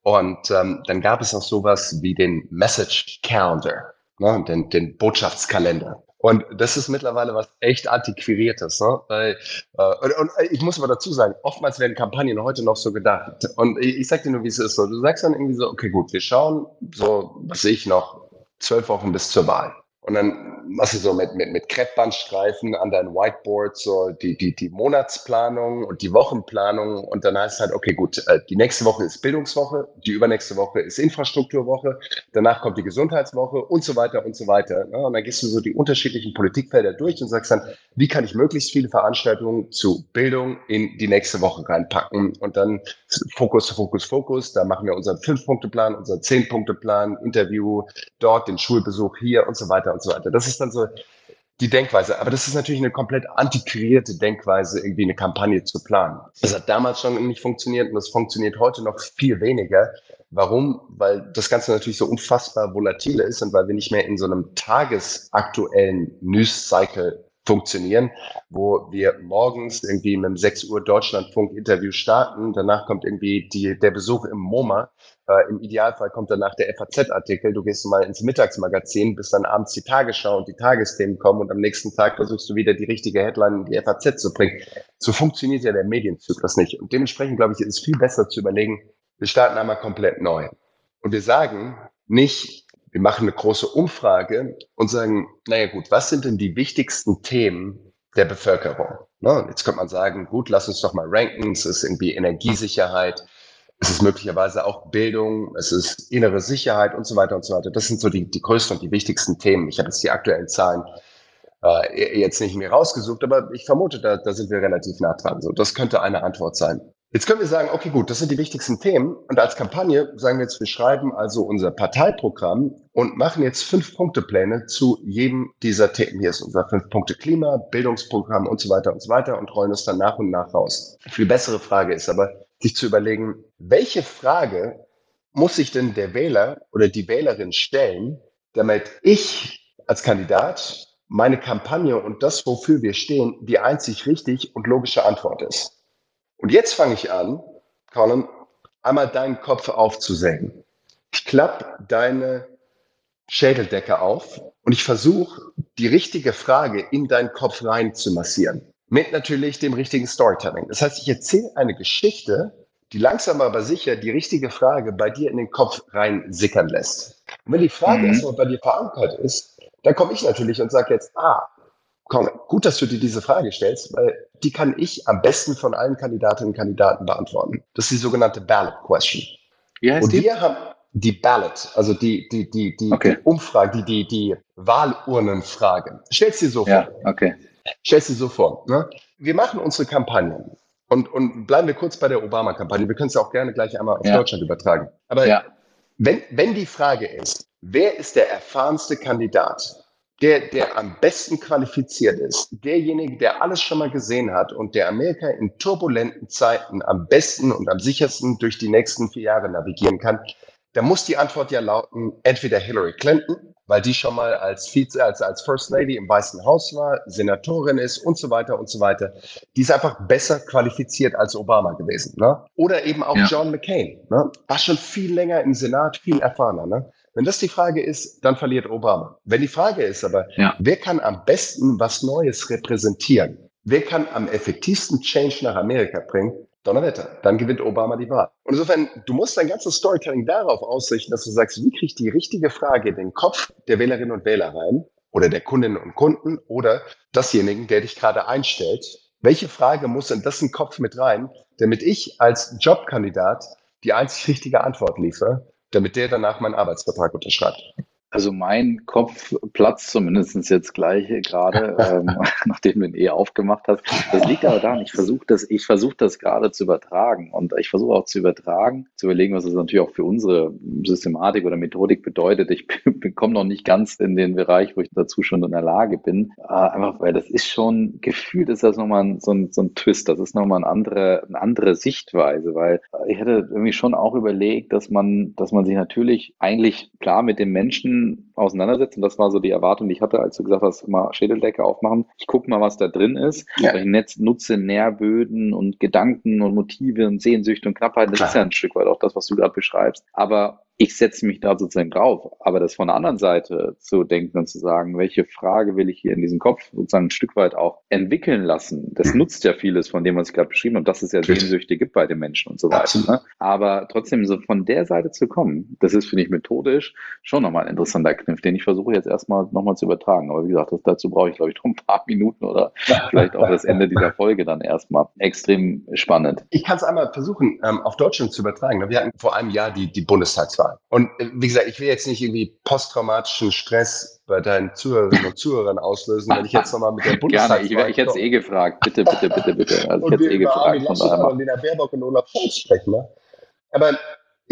Und ähm, dann gab es noch sowas wie den Message Calendar, ne? den, den Botschaftskalender. Und das ist mittlerweile was echt antiquiertes. Ne? Weil, äh, und, und, ich muss aber dazu sagen, oftmals werden Kampagnen heute noch so gedacht. Und ich, ich sag dir nur, wie es ist. So, du sagst dann irgendwie so, okay, gut, wir schauen so, was sehe ich noch, zwölf Wochen bis zur Wahl. Und dann machst du so mit, mit, mit Kreppbandstreifen an dein Whiteboard so die, die, die Monatsplanung und die Wochenplanung. Und dann heißt es halt, okay, gut, äh, die nächste Woche ist Bildungswoche, die übernächste Woche ist Infrastrukturwoche, danach kommt die Gesundheitswoche und so weiter und so weiter. Ne? Und dann gehst du so die unterschiedlichen Politikfelder durch und sagst dann, wie kann ich möglichst viele Veranstaltungen zu Bildung in die nächste Woche reinpacken? Und dann Fokus, Fokus, Fokus. Da machen wir unseren Fünf-Punkte-Plan, unseren Zehn-Punkte-Plan, Interview dort, den Schulbesuch hier und so weiter und so weiter. Das ist dann so die Denkweise. Aber das ist natürlich eine komplett antiquierte Denkweise, irgendwie eine Kampagne zu planen. Das hat damals schon nicht funktioniert und das funktioniert heute noch viel weniger. Warum? Weil das Ganze natürlich so unfassbar volatil ist und weil wir nicht mehr in so einem tagesaktuellen News-Cycle funktionieren, wo wir morgens irgendwie mit einem 6 Uhr Deutschlandfunk-Interview starten. Danach kommt irgendwie die, der Besuch im MoMA. Äh, Im Idealfall kommt danach der FAZ-Artikel. Du gehst mal ins Mittagsmagazin, bis dann abends die Tagesschau und die Tagesthemen kommen und am nächsten Tag versuchst du wieder die richtige Headline in die FAZ zu bringen. So funktioniert ja der Medienzyklus nicht. Und dementsprechend, glaube ich, ist es viel besser zu überlegen, wir starten einmal komplett neu. Und wir sagen nicht, wir machen eine große Umfrage und sagen, naja gut, was sind denn die wichtigsten Themen der Bevölkerung? Ne? Jetzt könnte man sagen, gut, lass uns doch mal ranken. Es ist irgendwie Energiesicherheit, es ist möglicherweise auch Bildung, es ist innere Sicherheit und so weiter und so weiter. Das sind so die, die größten und die wichtigsten Themen. Ich habe jetzt die aktuellen Zahlen äh, jetzt nicht mehr rausgesucht, aber ich vermute, da, da sind wir relativ nah dran. So, das könnte eine Antwort sein. Jetzt können wir sagen, okay, gut, das sind die wichtigsten Themen. Und als Kampagne sagen wir jetzt, wir schreiben also unser Parteiprogramm und machen jetzt fünf Punktepläne zu jedem dieser Themen. Hier ist unser fünf Punkte Klima, Bildungsprogramm und so weiter und so weiter und rollen es dann nach und nach raus. Viel bessere Frage ist aber, sich zu überlegen, welche Frage muss sich denn der Wähler oder die Wählerin stellen, damit ich als Kandidat meine Kampagne und das, wofür wir stehen, die einzig richtig und logische Antwort ist. Und jetzt fange ich an, Colin, einmal deinen Kopf aufzusenken. Ich klappe deine Schädeldecke auf und ich versuche, die richtige Frage in deinen Kopf rein zu massieren. Mit natürlich dem richtigen Storytelling. Das heißt, ich erzähle eine Geschichte, die langsam aber sicher die richtige Frage bei dir in den Kopf rein sickern lässt. Und wenn die Frage mhm. erstmal bei dir verankert ist, dann komme ich natürlich und sage jetzt, ah, komm, gut, dass du dir diese Frage stellst, weil die kann ich am besten von allen Kandidatinnen und Kandidaten beantworten. Das ist die sogenannte Ballot Question. Wie heißt und die? wir haben die Ballot, also die, die, die, die, okay. die Umfrage, die, die, die Wahlurnenfrage. Stellst dir so ja, vor. Okay. Stellst dir so vor. Ne? Wir machen unsere Kampagnen. Und, und bleiben wir kurz bei der Obama-Kampagne. Wir können es ja auch gerne gleich einmal auf ja. Deutschland übertragen. Aber ja. wenn, wenn die Frage ist, wer ist der erfahrenste Kandidat der, der am besten qualifiziert ist, derjenige, der alles schon mal gesehen hat und der Amerika in turbulenten Zeiten am besten und am sichersten durch die nächsten vier Jahre navigieren kann, da muss die Antwort ja lauten, entweder Hillary Clinton, weil die schon mal als Vize, als, als First Lady im Weißen Haus war, Senatorin ist und so weiter und so weiter. Die ist einfach besser qualifiziert als Obama gewesen. Ne? Oder eben auch ja. John McCain. Ne? War schon viel länger im Senat, viel erfahrener. Ne? Wenn das die Frage ist, dann verliert Obama. Wenn die Frage ist aber, ja. wer kann am besten was Neues repräsentieren? Wer kann am effektivsten Change nach Amerika bringen? Donnerwetter, dann gewinnt Obama die Wahl. Und insofern, du musst dein ganzes Storytelling darauf ausrichten, dass du sagst, wie kriege ich die richtige Frage in den Kopf der Wählerinnen und Wähler rein oder der Kundinnen und Kunden oder desjenigen, der dich gerade einstellt. Welche Frage muss in dessen Kopf mit rein, damit ich als Jobkandidat die einzig richtige Antwort liefere damit der danach meinen Arbeitsvertrag unterschreibt. Also mein Kopf platzt zumindest jetzt gleich gerade, ähm, nachdem du ihn eh aufgemacht hast. Das liegt aber daran, ich versuche das, ich versuche das gerade zu übertragen und ich versuche auch zu übertragen, zu überlegen, was das natürlich auch für unsere Systematik oder Methodik bedeutet. Ich komme noch nicht ganz in den Bereich, wo ich dazu schon in der Lage bin. Äh, einfach, weil das ist schon, gefühlt ist das nochmal so, ein, so ein Twist, das ist nochmal eine andere, eine andere Sichtweise, weil ich hätte irgendwie schon auch überlegt, dass man, dass man sich natürlich eigentlich klar mit dem Menschen auseinandersetzt. Und das war so die Erwartung, die ich hatte, als du gesagt hast, mal Schädeldecke aufmachen. Ich gucke mal, was da drin ist. Ja. Ich Netz nutze Nährböden und Gedanken und Motive und Sehnsüchte und Knappheit. Das Klar. ist ja ein Stück weit auch das, was du gerade beschreibst. Aber ich setze mich da sozusagen drauf. Aber das von der anderen Seite zu denken und zu sagen, welche Frage will ich hier in diesem Kopf sozusagen ein Stück weit auch entwickeln lassen, das mhm. nutzt ja vieles von dem, was ich gerade beschrieben habe, dass es ja Sehnsüchte gibt bei den Menschen und so weiter. Ne? Aber trotzdem so von der Seite zu kommen, das ist, finde ich, methodisch schon nochmal ein interessanter Kniff, den ich versuche jetzt erstmal nochmal zu übertragen. Aber wie gesagt, das, dazu brauche ich, glaube ich, noch ein paar Minuten oder vielleicht auch das Ende dieser Folge dann erstmal. Extrem spannend. Ich kann es einmal versuchen, ähm, auf Deutschland zu übertragen. Wir hatten vor einem Jahr die, die Bundestagswahl. Fall. Und äh, wie gesagt, ich will jetzt nicht irgendwie posttraumatischen Stress bei deinen Zuhörerinnen und Zuhörern auslösen, wenn ich jetzt nochmal mit der Bundestagswahl... Gerne, ich, ich hätte es eh gefragt. Bitte, bitte, bitte, bitte. Also ich hätte es eh gefragt. Armin Laschet und Lena Baerbock und Olaf Scholz sprechen. Ne? Aber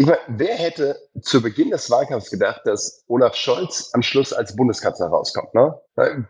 ich meine, wer hätte zu Beginn des Wahlkampfs gedacht, dass Olaf Scholz am Schluss als Bundeskanzler rauskommt? Ne?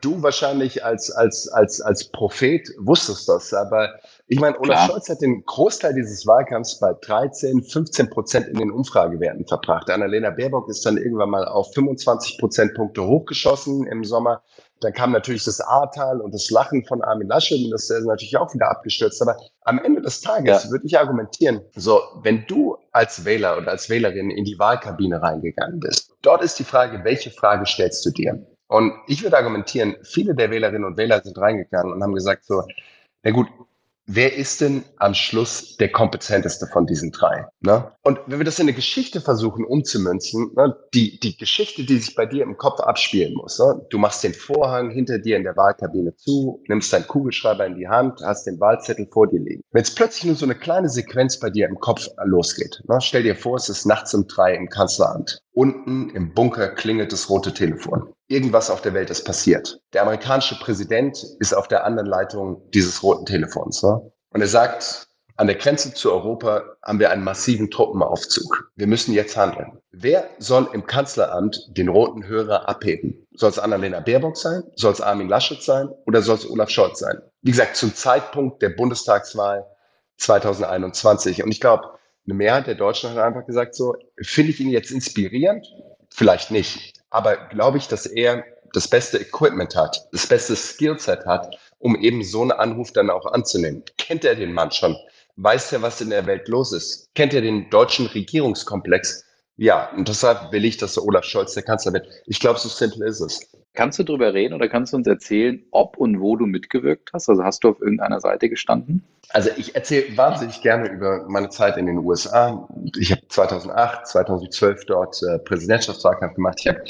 Du wahrscheinlich als, als, als, als Prophet wusstest das, aber ich meine, Olaf Klar. Scholz hat den Großteil dieses Wahlkampfs bei 13, 15 Prozent in den Umfragewerten verbracht. Annalena Baerbock ist dann irgendwann mal auf 25 Prozentpunkte hochgeschossen im Sommer. Dann kam natürlich das Ahrtal und das Lachen von Armin Laschet und das ist natürlich auch wieder abgestürzt. Aber am Ende des Tages ja. würde ich argumentieren, so, wenn du als Wähler oder als Wählerin in die Wahlkabine reingegangen bist, dort ist die Frage, welche Frage stellst du dir? Und ich würde argumentieren, viele der Wählerinnen und Wähler sind reingegangen und haben gesagt so, na gut, wer ist denn am Schluss der kompetenteste von diesen drei? Ne? Und wenn wir das in eine Geschichte versuchen umzumünzen, ne, die, die Geschichte, die sich bei dir im Kopf abspielen muss, ne? du machst den Vorhang hinter dir in der Wahlkabine zu, nimmst deinen Kugelschreiber in die Hand, hast den Wahlzettel vor dir liegen. Wenn es plötzlich nur so eine kleine Sequenz bei dir im Kopf losgeht, ne? stell dir vor, es ist nachts um drei im Kanzleramt. Unten im Bunker klingelt das rote Telefon. Irgendwas auf der Welt ist passiert. Der amerikanische Präsident ist auf der anderen Leitung dieses roten Telefons. Ne? Und er sagt, an der Grenze zu Europa haben wir einen massiven Truppenaufzug. Wir müssen jetzt handeln. Wer soll im Kanzleramt den roten Hörer abheben? Soll es Annalena Baerbock sein? Soll es Armin Laschet sein? Oder soll es Olaf Scholz sein? Wie gesagt, zum Zeitpunkt der Bundestagswahl 2021. Und ich glaube, eine Mehrheit der Deutschen hat einfach gesagt, so, finde ich ihn jetzt inspirierend? Vielleicht nicht. Aber glaube ich, dass er das beste Equipment hat, das beste Skillset hat, um eben so einen Anruf dann auch anzunehmen. Kennt er den Mann schon? Weiß er, was in der Welt los ist? Kennt er den deutschen Regierungskomplex? Ja, und deshalb will ich, dass der Olaf Scholz der Kanzler wird. Ich glaube, so simpel ist es. Kannst du darüber reden oder kannst du uns erzählen, ob und wo du mitgewirkt hast? Also hast du auf irgendeiner Seite gestanden? Also ich erzähle wahnsinnig gerne über meine Zeit in den USA. Ich habe 2008, 2012 dort äh, Präsidentschaftswahlkampf gemacht. Ich habe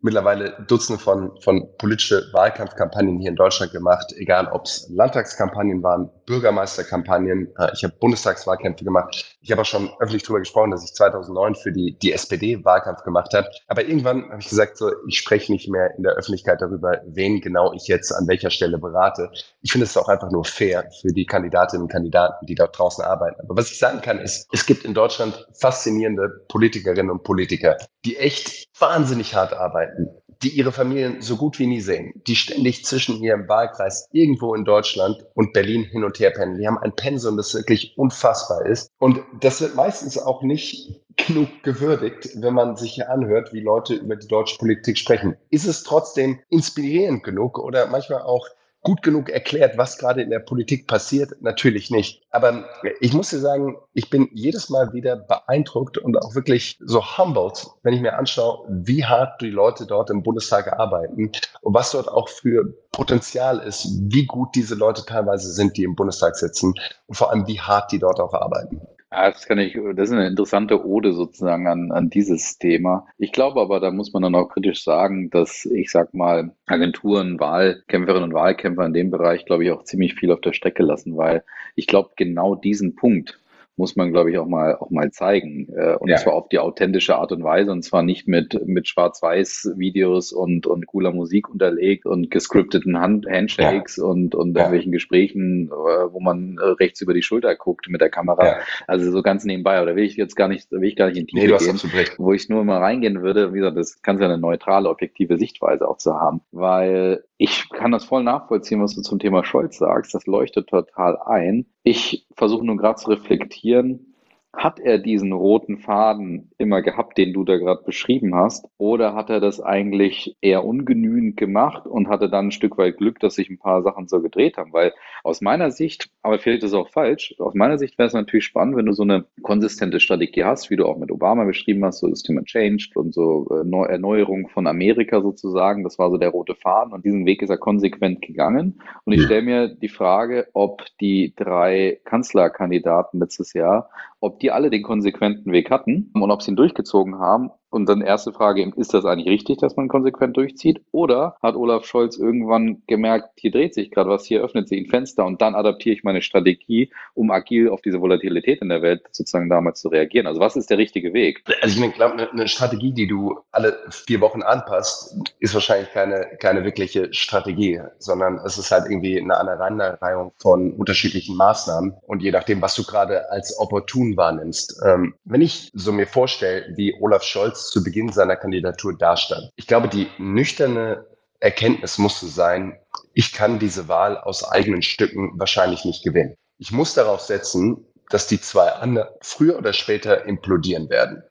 mittlerweile Dutzende von, von politische Wahlkampfkampagnen hier in Deutschland gemacht, egal ob es Landtagskampagnen waren, Bürgermeisterkampagnen, äh, ich habe Bundestagswahlkämpfe gemacht. Ich habe auch schon öffentlich darüber gesprochen, dass ich 2009 für die, die SPD Wahlkampf gemacht habe. Aber irgendwann habe ich gesagt, so, ich spreche nicht mehr in der Öffentlichkeit darüber, wen genau ich jetzt an welcher Stelle berate. Ich finde es auch einfach nur fair für die Kandidatinnen und Kandidaten, die dort draußen arbeiten. Aber was ich sagen kann, ist, es gibt in Deutschland faszinierende Politikerinnen und Politiker, die echt wahnsinnig hart arbeiten, die ihre Familien so gut wie nie sehen, die ständig zwischen ihrem Wahlkreis irgendwo in Deutschland und Berlin hin und her pendeln. Die haben ein Pensum, das wirklich unfassbar ist. Und das wird meistens auch nicht genug gewürdigt, wenn man sich hier anhört, wie Leute über die deutsche Politik sprechen. Ist es trotzdem inspirierend genug oder manchmal auch gut genug erklärt, was gerade in der Politik passiert? Natürlich nicht. Aber ich muss dir sagen, ich bin jedes Mal wieder beeindruckt und auch wirklich so humbled, wenn ich mir anschaue, wie hart die Leute dort im Bundestag arbeiten und was dort auch für Potenzial ist, wie gut diese Leute teilweise sind, die im Bundestag sitzen und vor allem, wie hart die dort auch arbeiten. Ja, das kann ich, das ist eine interessante Ode sozusagen an, an dieses Thema. Ich glaube aber, da muss man dann auch kritisch sagen, dass ich sag mal, Agenturen, Wahlkämpferinnen und Wahlkämpfer in dem Bereich, glaube ich, auch ziemlich viel auf der Strecke lassen, weil ich glaube, genau diesen Punkt, muss man, glaube ich, auch mal, auch mal zeigen. Äh, und ja. zwar auf die authentische Art und Weise und zwar nicht mit, mit Schwarz-Weiß-Videos und, und cooler Musik unterlegt und gescripteten Hand Handshakes ja. und, und ja. irgendwelchen Gesprächen, äh, wo man äh, rechts über die Schulter guckt mit der Kamera. Also so ganz nebenbei, oder will ich jetzt gar nicht, will ich gar nicht in Tiefe nee, gehen, wo ich nur mal reingehen würde, wie gesagt, das kann ja eine neutrale, objektive Sichtweise auch zu haben, weil ich kann das voll nachvollziehen, was du zum Thema Scholz sagst. Das leuchtet total ein. Ich versuche nur gerade zu reflektieren, diskutieren hat er diesen roten Faden immer gehabt, den du da gerade beschrieben hast? Oder hat er das eigentlich eher ungenügend gemacht und hatte dann ein Stück weit Glück, dass sich ein paar Sachen so gedreht haben? Weil aus meiner Sicht, aber vielleicht ist es auch falsch, aus meiner Sicht wäre es natürlich spannend, wenn du so eine konsistente Strategie hast, wie du auch mit Obama beschrieben hast, so das Thema Change und so äh, Erneuerung von Amerika sozusagen. Das war so der rote Faden und diesen Weg ist er konsequent gegangen. Und ich stelle mir die Frage, ob die drei Kanzlerkandidaten letztes Jahr, ob die alle den konsequenten Weg hatten und ob sie ihn durchgezogen haben und dann erste Frage, ist das eigentlich richtig, dass man konsequent durchzieht? Oder hat Olaf Scholz irgendwann gemerkt, hier dreht sich gerade was, hier öffnet sich ein Fenster und dann adaptiere ich meine Strategie, um agil auf diese Volatilität in der Welt sozusagen damals zu reagieren? Also was ist der richtige Weg? Also ich glaube, eine, Strategie, die du alle vier Wochen anpasst, ist wahrscheinlich keine, keine wirkliche Strategie, sondern es ist halt irgendwie eine Aneinanderreihung von unterschiedlichen Maßnahmen und je nachdem, was du gerade als opportun wahrnimmst. Ähm, wenn ich so mir vorstelle, wie Olaf Scholz Zu Beginn seiner Kandidatur dastand. Ich glaube, die nüchterne Erkenntnis musste sein, ich kann diese Wahl aus eigenen Stücken wahrscheinlich nicht gewinnen. Ich muss darauf setzen, dass die zwei anderen früher oder später implodieren werden.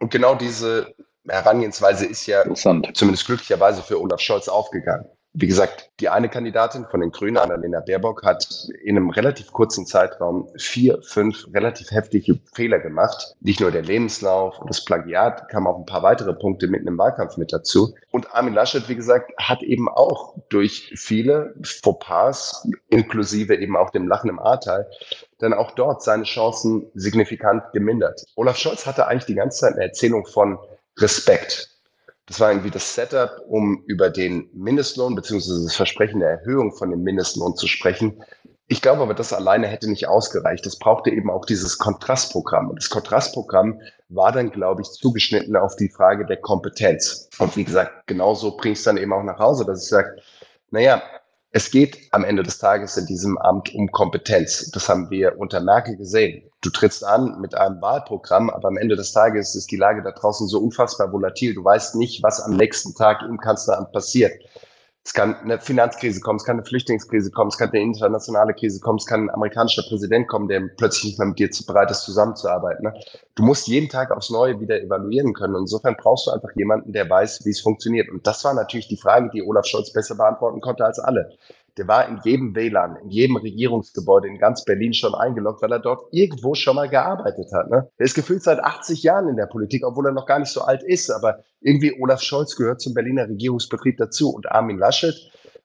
Und genau diese Herangehensweise ist ja zumindest glücklicherweise für Olaf Scholz aufgegangen. Wie gesagt, die eine Kandidatin von den Grünen, Annalena Baerbock, hat in einem relativ kurzen Zeitraum vier, fünf relativ heftige Fehler gemacht. Nicht nur der Lebenslauf und das Plagiat, kamen auch ein paar weitere Punkte mitten im Wahlkampf mit dazu. Und Armin Laschet, wie gesagt, hat eben auch durch viele Fauxpas, inklusive eben auch dem Lachen im Ahrtal, dann auch dort seine Chancen signifikant gemindert. Olaf Scholz hatte eigentlich die ganze Zeit eine Erzählung von Respekt. Das war irgendwie das Setup, um über den Mindestlohn bzw. das Versprechen der Erhöhung von dem Mindestlohn zu sprechen. Ich glaube aber, das alleine hätte nicht ausgereicht. Es brauchte eben auch dieses Kontrastprogramm. Und das Kontrastprogramm war dann, glaube ich, zugeschnitten auf die Frage der Kompetenz. Und wie gesagt, genauso bringe ich es dann eben auch nach Hause, dass ich sage, naja, es geht am Ende des Tages in diesem Amt um Kompetenz. Das haben wir unter Merkel gesehen. Du trittst an mit einem Wahlprogramm, aber am Ende des Tages ist die Lage da draußen so unfassbar volatil. Du weißt nicht, was am nächsten Tag im Kanzleramt passiert. Es kann eine Finanzkrise kommen, es kann eine Flüchtlingskrise kommen, es kann eine internationale Krise kommen, es kann ein amerikanischer Präsident kommen, der plötzlich nicht mehr mit dir bereit ist, zusammenzuarbeiten. Ne? Du musst jeden Tag aufs Neue wieder evaluieren können. Insofern brauchst du einfach jemanden, der weiß, wie es funktioniert. Und das war natürlich die Frage, die Olaf Scholz besser beantworten konnte als alle. Der war in jedem WLAN, in jedem Regierungsgebäude in ganz Berlin schon eingeloggt, weil er dort irgendwo schon mal gearbeitet hat. Ne? Er ist gefühlt seit 80 Jahren in der Politik, obwohl er noch gar nicht so alt ist. Aber irgendwie Olaf Scholz gehört zum Berliner Regierungsbetrieb dazu und Armin Laschet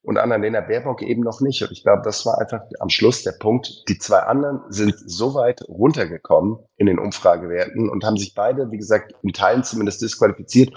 und Annalena Baerbock eben noch nicht. Und ich glaube, das war einfach am Schluss der Punkt. Die zwei anderen sind so weit runtergekommen in den Umfragewerten und haben sich beide, wie gesagt, in Teilen zumindest disqualifiziert.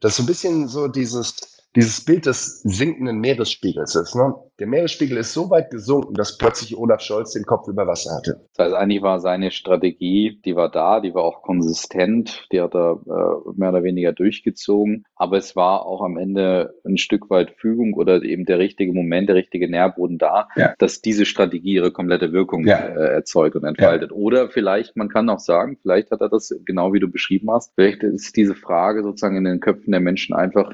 Das ist so ein bisschen so dieses, dieses Bild des sinkenden Meeresspiegels ist. Ne? Der Meeresspiegel ist so weit gesunken, dass plötzlich Olaf Scholz den Kopf über Wasser hatte. Das heißt, eigentlich war seine Strategie, die war da, die war auch konsistent, die hat er äh, mehr oder weniger durchgezogen. Aber es war auch am Ende ein Stück weit Fügung oder eben der richtige Moment, der richtige Nährboden da, ja. dass diese Strategie ihre komplette Wirkung ja. äh, erzeugt und entfaltet. Ja. Oder vielleicht, man kann auch sagen, vielleicht hat er das genau wie du beschrieben hast, vielleicht ist diese Frage sozusagen in den Köpfen der Menschen einfach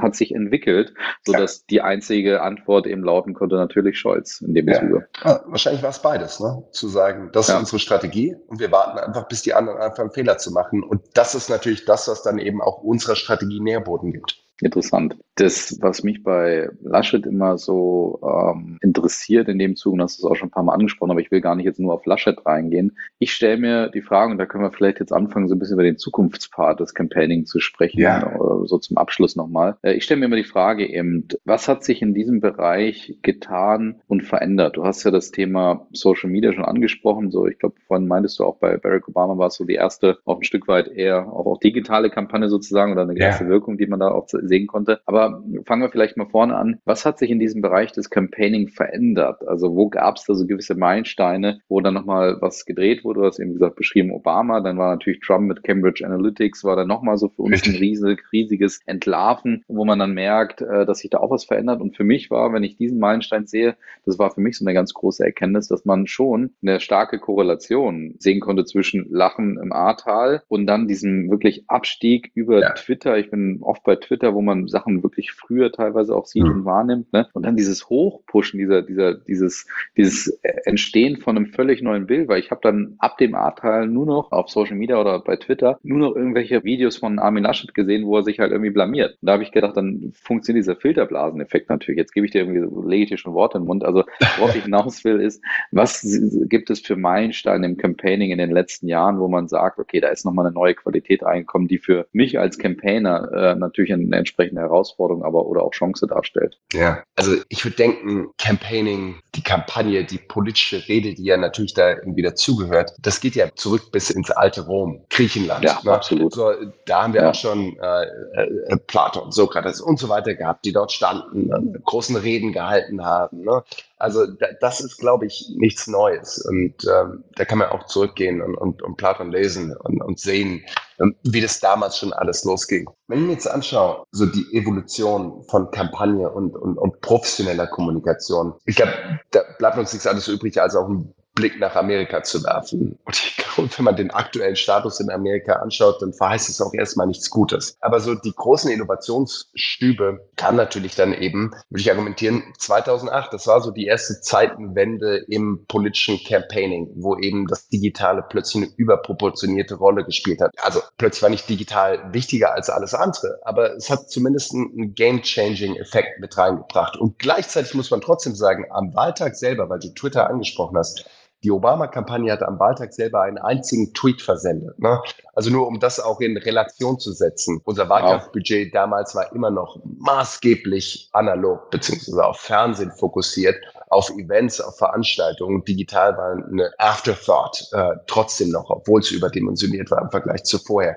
hat sich entwickelt, so dass die einzige Antwort eben lauten konnte, natürlich Scholz in dem ja. Zuge. Ja, wahrscheinlich war es beides, ne? Zu sagen, das ist unsere Strategie und wir warten einfach, bis die anderen anfangen, Fehler zu machen. Und das ist natürlich das, was dann eben auch unserer Strategie Nährboden gibt. Interessant. Das, was mich bei Laschet immer so ähm, interessiert in dem Zug, und das ist auch schon ein paar Mal angesprochen, aber ich will gar nicht jetzt nur auf Laschet reingehen. Ich stelle mir die Frage, und da können wir vielleicht jetzt anfangen, so ein bisschen über den Zukunftspart des Campaigning zu sprechen, ja. so zum Abschluss nochmal. Äh, ich stelle mir immer die Frage eben, was hat sich in diesem Bereich getan und verändert? Du hast ja das Thema Social Media schon angesprochen, so ich glaube, vorhin meintest du auch bei Barack Obama war es so die erste, auch ein Stück weit eher auch, auch digitale Kampagne sozusagen oder eine ganze ja. Wirkung, die man da auch sehen konnte. Aber fangen wir vielleicht mal vorne an. Was hat sich in diesem Bereich des Campaigning verändert? Also wo gab es da so gewisse Meilensteine, wo dann nochmal was gedreht wurde? Du hast eben gesagt, beschrieben Obama, dann war natürlich Trump mit Cambridge Analytics, war dann nochmal so für uns ein riesig, riesiges Entlarven, wo man dann merkt, äh, dass sich da auch was verändert. Und für mich war, wenn ich diesen Meilenstein sehe, das war für mich so eine ganz große Erkenntnis, dass man schon eine starke Korrelation sehen konnte zwischen Lachen im Ahrtal und dann diesem wirklich Abstieg über ja. Twitter. Ich bin oft bei Twitter, wo wo man Sachen wirklich früher teilweise auch sieht mhm. und wahrnimmt. Ne? Und dann dieses Hochpushen, dieser, dieser, dieses, dieses Entstehen von einem völlig neuen Bild, weil ich habe dann ab dem A-Teil nur noch auf Social Media oder bei Twitter nur noch irgendwelche Videos von Armin Laschet gesehen, wo er sich halt irgendwie blamiert. Und da habe ich gedacht, dann funktioniert dieser Filterblaseneffekt natürlich. Jetzt gebe ich dir irgendwie, lege ich dir schon Worte den Mund. Also worauf ich hinaus will, ist, was gibt es für Meilensteine im Campaigning in den letzten Jahren, wo man sagt, okay, da ist nochmal eine neue Qualität reingekommen, die für mich als Campaigner äh, natürlich ein entsprechende Herausforderung, aber oder auch Chance darstellt. Ja, also ich würde denken, Campaigning, die Kampagne, die politische Rede, die ja natürlich da irgendwie dazugehört, das geht ja zurück bis ins alte Rom, Griechenland. Ja, ne? absolut. So, da haben wir ja. auch schon äh, äh, Platon, Sokrates und so weiter gehabt, die dort standen, äh, großen Reden gehalten haben. Ne? Also da, das ist, glaube ich, nichts Neues. Und ähm, da kann man auch zurückgehen und, und, und Platon lesen und, und sehen, ähm, wie das damals schon alles losging. Wenn ich mir jetzt anschaue, so die Evolution von Kampagne und, und, und professioneller Kommunikation, ich glaube, da bleibt uns nichts anderes übrig, als auch ein Blick nach Amerika zu werfen. Und ich glaube, wenn man den aktuellen Status in Amerika anschaut, dann verheißt es auch erstmal nichts Gutes. Aber so die großen Innovationsstübe kam natürlich dann eben, würde ich argumentieren, 2008. Das war so die erste Zeitenwende im politischen Campaigning, wo eben das Digitale plötzlich eine überproportionierte Rolle gespielt hat. Also plötzlich war nicht digital wichtiger als alles andere, aber es hat zumindest einen game-changing Effekt mit reingebracht. Und gleichzeitig muss man trotzdem sagen, am Wahltag selber, weil du Twitter angesprochen hast, die Obama-Kampagne hat am Wahltag selber einen einzigen Tweet versendet. Ne? Also nur um das auch in Relation zu setzen. Unser Wahlkampfbudget damals war immer noch maßgeblich analog beziehungsweise auf Fernsehen fokussiert, auf Events, auf Veranstaltungen. Digital war eine Afterthought äh, trotzdem noch, obwohl es überdimensioniert war im Vergleich zu vorher.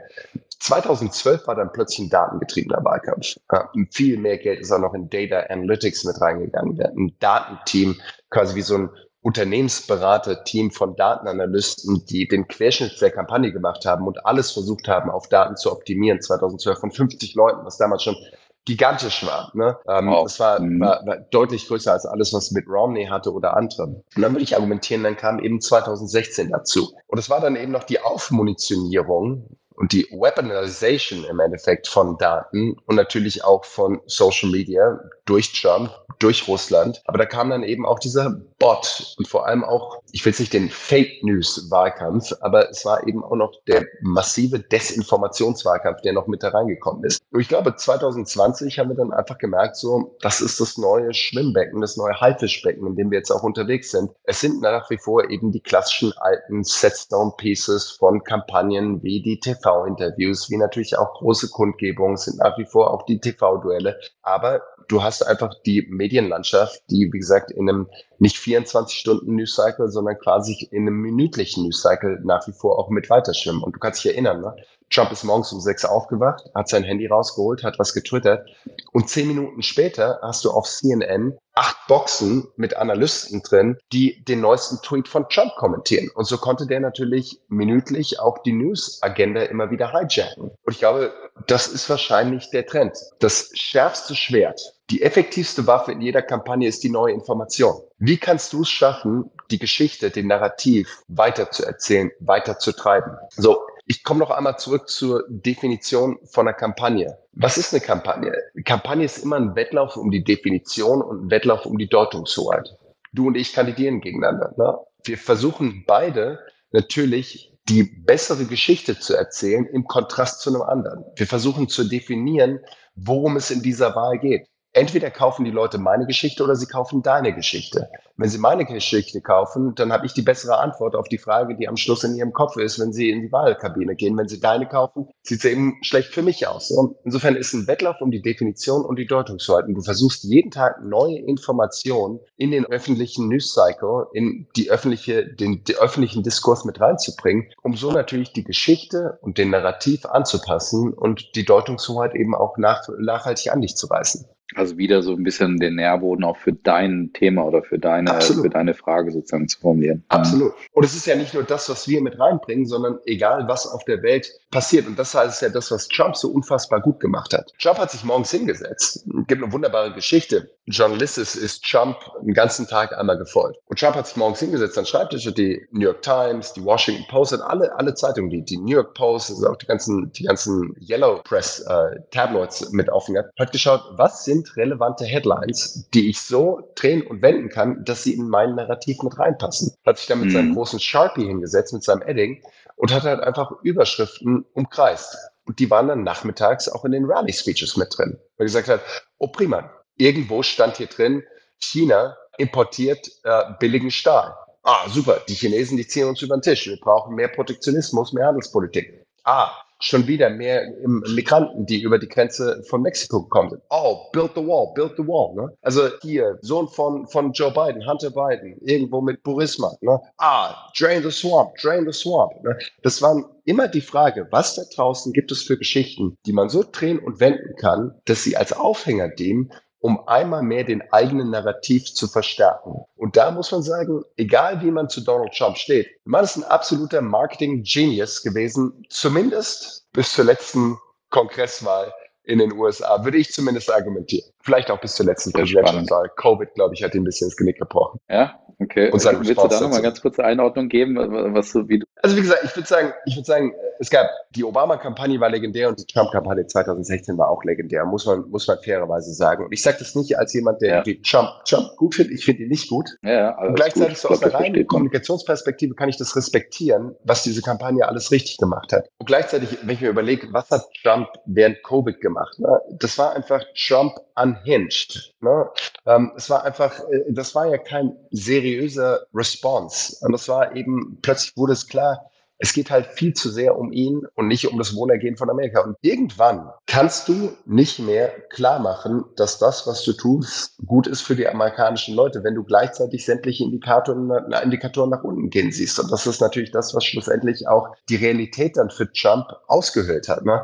2012 war dann plötzlich ein datengetriebener Wahlkampf. Ja, viel mehr Geld ist auch noch in Data Analytics mit reingegangen. Wir hatten ein Datenteam, quasi wie so ein Unternehmensberater-Team von Datenanalysten, die den Querschnitt der Kampagne gemacht haben und alles versucht haben, auf Daten zu optimieren. 2012 von 50 Leuten, was damals schon gigantisch war. Ne? Ähm, wow. Das war, mhm. war, war deutlich größer als alles, was mit Romney hatte oder andere. Und dann würde ich argumentieren, dann kam eben 2016 dazu. Und es war dann eben noch die Aufmunitionierung und die Weaponization im Endeffekt von Daten und natürlich auch von Social Media durch Trump, durch Russland. Aber da kam dann eben auch dieser Bot und vor allem auch, ich will es nicht den Fake News Wahlkampf, aber es war eben auch noch der massive Desinformationswahlkampf, der noch mit da reingekommen ist. Und ich glaube, 2020 haben wir dann einfach gemerkt, so, das ist das neue Schwimmbecken, das neue Haifischbecken, in dem wir jetzt auch unterwegs sind. Es sind nach wie vor eben die klassischen alten Setstone Pieces von Kampagnen wie die TV-Interviews, wie natürlich auch große Kundgebungen, sind nach wie vor auch die TV-Duelle. Aber du hast einfach die Medienlandschaft, die, wie gesagt, in einem nicht 24 Stunden News Cycle, sondern quasi in einem minütlichen News Cycle nach wie vor auch mit weiterschwimmen. Und du kannst dich erinnern, ne? Trump ist morgens um sechs aufgewacht, hat sein Handy rausgeholt, hat was getwittert und zehn Minuten später hast du auf CNN acht Boxen mit Analysten drin, die den neuesten Tweet von Trump kommentieren. Und so konnte der natürlich minütlich auch die News-Agenda immer wieder hijacken. Und ich glaube, das ist wahrscheinlich der Trend. Das schärfste Schwert, die effektivste Waffe in jeder Kampagne ist die neue Information. Wie kannst du es schaffen, die Geschichte, den Narrativ weiter zu erzählen, weiter zu treiben? So, ich komme noch einmal zurück zur Definition von einer Kampagne. Was ist eine Kampagne? Eine Kampagne ist immer ein Wettlauf um die Definition und ein Wettlauf um die Deutungshoheit. Du und ich kandidieren gegeneinander. Ne? Wir versuchen beide natürlich die bessere Geschichte zu erzählen im Kontrast zu einem anderen. Wir versuchen zu definieren, worum es in dieser Wahl geht entweder kaufen die Leute meine Geschichte oder sie kaufen deine Geschichte. Wenn sie meine Geschichte kaufen, dann habe ich die bessere Antwort auf die Frage, die am Schluss in ihrem Kopf ist, wenn sie in die Wahlkabine gehen. Wenn sie deine kaufen, sieht es eben schlecht für mich aus. Und insofern ist ein Wettlauf um die Definition und die Deutungshoheit. Du versuchst jeden Tag neue Informationen in den öffentlichen News Cycle, in die öffentliche, den, den öffentlichen Diskurs mit reinzubringen, um so natürlich die Geschichte und den Narrativ anzupassen und die Deutungshoheit eben auch nach, nachhaltig an dich zu reißen. Also wieder so ein bisschen den Nährboden auch für dein Thema oder für deine, für deine Frage sozusagen zu formulieren. Absolut. Und es ist ja nicht nur das, was wir mit reinbringen, sondern egal, was auf der Welt passiert. Und das heißt ja das, was Trump so unfassbar gut gemacht hat. Trump hat sich morgens hingesetzt. Es gibt eine wunderbare Geschichte. John Lisses ist Trump den ganzen Tag einmal gefolgt. Und Trump hat sich morgens hingesetzt an Schreibtisch und die New York Times, die Washington Post und alle, alle Zeitungen, die, die New York Post, also auch die ganzen, die ganzen Yellow Press äh, Tabloids mit aufgehört, hat geschaut, was sind relevante Headlines, die ich so drehen und wenden kann, dass sie in mein Narrativ mit reinpassen. Hat sich dann mit mhm. seinem großen Sharpie hingesetzt, mit seinem Edding und hat halt einfach Überschriften umkreist. Und die waren dann nachmittags auch in den Rally-Speeches mit drin. Und gesagt hat, oh prima, irgendwo stand hier drin, China importiert äh, billigen Stahl. Ah, super, die Chinesen, die ziehen uns über den Tisch. Wir brauchen mehr Protektionismus, mehr Handelspolitik. Ah, schon wieder mehr Migranten, die über die Grenze von Mexiko gekommen sind. Oh, build the wall, build the wall. Ne? Also hier, Sohn von, von Joe Biden, Hunter Biden, irgendwo mit Burisma. Ne? Ah, drain the swamp, drain the swamp. Ne? Das waren immer die Frage, was da draußen gibt es für Geschichten, die man so drehen und wenden kann, dass sie als Aufhänger dienen um einmal mehr den eigenen Narrativ zu verstärken. Und da muss man sagen, egal wie man zu Donald Trump steht, man ist ein absoluter Marketing-Genius gewesen, zumindest bis zur letzten Kongresswahl in den USA, würde ich zumindest argumentieren. Vielleicht auch bis zur letzten Präsidentschaftswahl. Covid, glaube ich, hat ihn ein bisschen ins Genick gebrochen. Ja, Okay, und willst du da nochmal ganz kurze Einordnung geben, was so wie du. Also wie gesagt, ich würde sagen, ich würde sagen, es gab die Obama-Kampagne war legendär und die Trump-Kampagne 2016 war auch legendär, muss man, muss man fairerweise sagen. Und ich sage das nicht als jemand, der ja. Trump, Trump gut findet, ich finde ihn nicht gut. Ja, und gleichzeitig gut. so aus einer reinen Kommunikationsperspektive kann ich das respektieren, was diese Kampagne alles richtig gemacht hat. Und gleichzeitig, wenn ich mir überlege, was hat Trump während Covid gemacht? Ne? Das war einfach Trump unhinged. Ne? Ähm, es war einfach, äh, das war ja kein seriöser Response. Und das war eben, plötzlich wurde es klar, es geht halt viel zu sehr um ihn und nicht um das Wohlergehen von Amerika. Und irgendwann kannst du nicht mehr klar machen, dass das, was du tust, gut ist für die amerikanischen Leute, wenn du gleichzeitig sämtliche Indikatoren, Indikatoren nach unten gehen siehst. Und das ist natürlich das, was schlussendlich auch die Realität dann für Trump ausgehöhlt hat. Ne?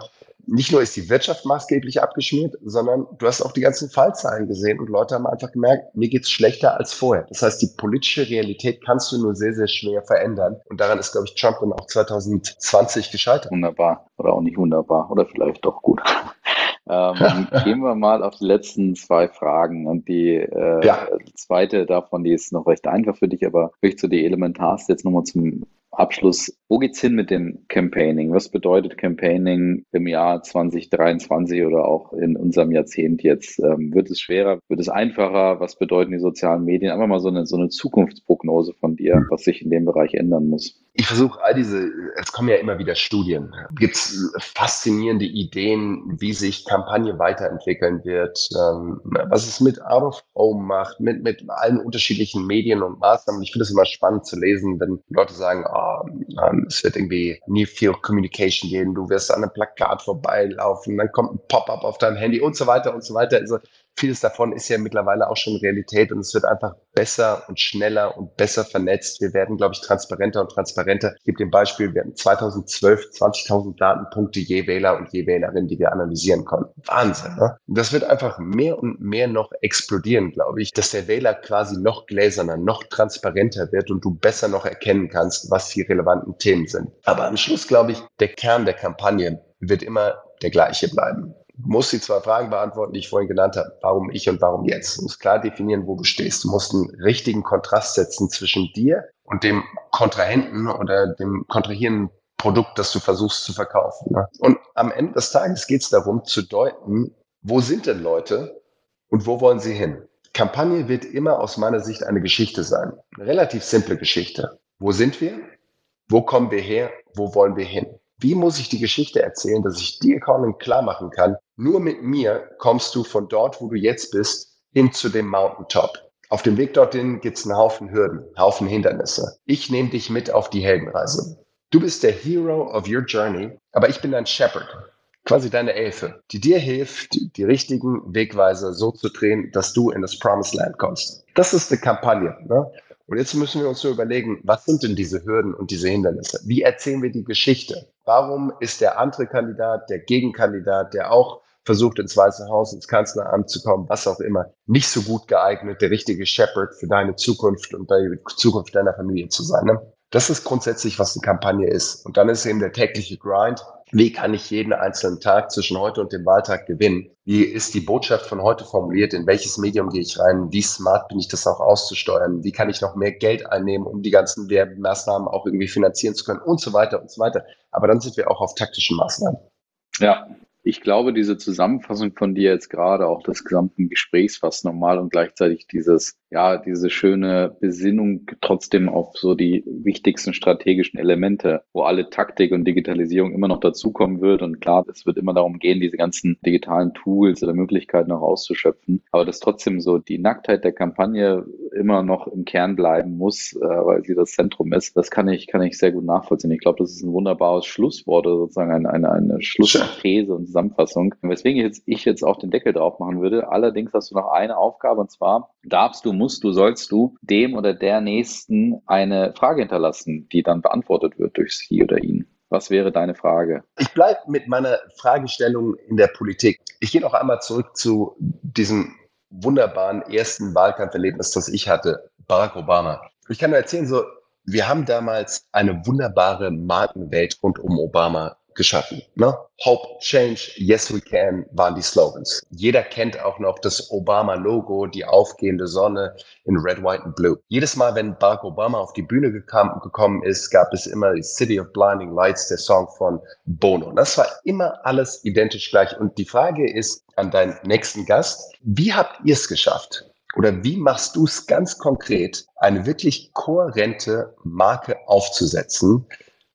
Nicht nur ist die Wirtschaft maßgeblich abgeschmiert, sondern du hast auch die ganzen Fallzahlen gesehen und Leute haben einfach gemerkt, mir geht's schlechter als vorher. Das heißt, die politische Realität kannst du nur sehr, sehr schwer verändern. Und daran ist, glaube ich, Trump dann auch 2020 gescheitert. Wunderbar. Oder auch nicht wunderbar. Oder vielleicht doch gut. Ähm, gehen wir mal auf die letzten zwei Fragen. Und die äh, ja. zweite davon, die ist noch recht einfach für dich, aber wirklich so die elementarste jetzt nochmal zum Abschluss, wo geht's hin mit dem Campaigning? Was bedeutet Campaigning im Jahr 2023 oder auch in unserem Jahrzehnt jetzt? Ähm, wird es schwerer? Wird es einfacher? Was bedeuten die sozialen Medien? Einfach mal so eine, so eine Zukunftsprognose von dir, was sich in dem Bereich ändern muss ich versuche all diese, es kommen ja immer wieder Studien, gibt es faszinierende Ideen, wie sich Kampagne weiterentwickeln wird, ähm, was es mit Out of Home macht, mit, mit allen unterschiedlichen Medien und Maßnahmen. Ich finde es immer spannend zu lesen, wenn Leute sagen, oh, es wird irgendwie New Field Communication gehen, du wirst an einem Plakat vorbeilaufen, dann kommt ein Pop-up auf deinem Handy und so weiter und so weiter. Also vieles davon ist ja mittlerweile auch schon Realität und es wird einfach besser und schneller und besser vernetzt. Wir werden, glaube ich, transparenter und transparenter. Ich gebe dem Beispiel, wir hatten 2012 20.000 Datenpunkte je Wähler und je Wählerin, die wir analysieren konnten. Wahnsinn. Ne? Das wird einfach mehr und mehr noch explodieren, glaube ich, dass der Wähler quasi noch gläserner, noch transparenter wird und du besser noch erkennen kannst, was die relevanten Themen sind. Aber am Schluss, glaube ich, der Kern der Kampagne wird immer der gleiche bleiben musst die zwei Fragen beantworten, die ich vorhin genannt habe. Warum ich und warum jetzt? Du musst klar definieren, wo du stehst. Du musst einen richtigen Kontrast setzen zwischen dir und dem Kontrahenten oder dem kontrahierenden Produkt, das du versuchst zu verkaufen. Ne? Und am Ende des Tages geht es darum zu deuten, wo sind denn Leute und wo wollen sie hin? Kampagne wird immer aus meiner Sicht eine Geschichte sein. Eine relativ simple Geschichte. Wo sind wir? Wo kommen wir her? Wo wollen wir hin? Wie muss ich die Geschichte erzählen, dass ich dir, Colin, klar machen kann, nur mit mir kommst du von dort, wo du jetzt bist, hin zu dem Mountaintop. Auf dem Weg dorthin gibt's einen Haufen Hürden, einen Haufen Hindernisse. Ich nehme dich mit auf die Heldenreise. Du bist der Hero of your journey, aber ich bin dein Shepherd, quasi deine Elfe, die dir hilft, die richtigen Wegweiser so zu drehen, dass du in das Promised Land kommst. Das ist eine Kampagne. Ne? Und jetzt müssen wir uns so überlegen, was sind denn diese Hürden und diese Hindernisse? Wie erzählen wir die Geschichte? Warum ist der andere Kandidat, der Gegenkandidat, der auch versucht, ins Weiße Haus, ins Kanzleramt zu kommen, was auch immer, nicht so gut geeignet, der richtige Shepherd für deine Zukunft und die Zukunft deiner Familie zu sein? Ne? Das ist grundsätzlich, was eine Kampagne ist. Und dann ist eben der tägliche Grind, wie kann ich jeden einzelnen Tag zwischen heute und dem Wahltag gewinnen? Wie ist die Botschaft von heute formuliert? In welches Medium gehe ich rein? Wie smart bin ich, das auch auszusteuern? Wie kann ich noch mehr Geld einnehmen, um die ganzen Werbemaßnahmen auch irgendwie finanzieren zu können und so weiter und so weiter. Aber dann sind wir auch auf taktischen Maßnahmen. Ja, ich glaube, diese Zusammenfassung von dir jetzt gerade, auch des gesamten Gesprächs fast normal und gleichzeitig dieses ja, diese schöne Besinnung trotzdem auf so die wichtigsten strategischen Elemente, wo alle Taktik und Digitalisierung immer noch dazukommen wird. Und klar, es wird immer darum gehen, diese ganzen digitalen Tools oder Möglichkeiten auch auszuschöpfen. Aber dass trotzdem so die Nacktheit der Kampagne immer noch im Kern bleiben muss, äh, weil sie das Zentrum ist, das kann ich, kann ich sehr gut nachvollziehen. Ich glaube, das ist ein wunderbares Schlusswort oder sozusagen eine, eine, eine Schlussthese und Zusammenfassung. Weswegen jetzt, ich jetzt auch den Deckel drauf machen würde. Allerdings hast du noch eine Aufgabe und zwar darfst du musst du, sollst du dem oder der Nächsten eine Frage hinterlassen, die dann beantwortet wird durch sie oder ihn. Was wäre deine Frage? Ich bleibe mit meiner Fragestellung in der Politik. Ich gehe noch einmal zurück zu diesem wunderbaren ersten Wahlkampferlebnis, das ich hatte, Barack Obama. Ich kann nur erzählen, so, wir haben damals eine wunderbare Markenwelt rund um Obama geschaffen. Ne? Hope, Change, Yes We Can waren die Slogans. Jeder kennt auch noch das Obama-Logo, die aufgehende Sonne in Red, White and Blue. Jedes Mal, wenn Barack Obama auf die Bühne gekam, gekommen ist, gab es immer die City of Blinding Lights, der Song von Bono. Das war immer alles identisch gleich. Und die Frage ist an deinen nächsten Gast, wie habt ihr es geschafft, oder wie machst du es ganz konkret, eine wirklich kohärente Marke aufzusetzen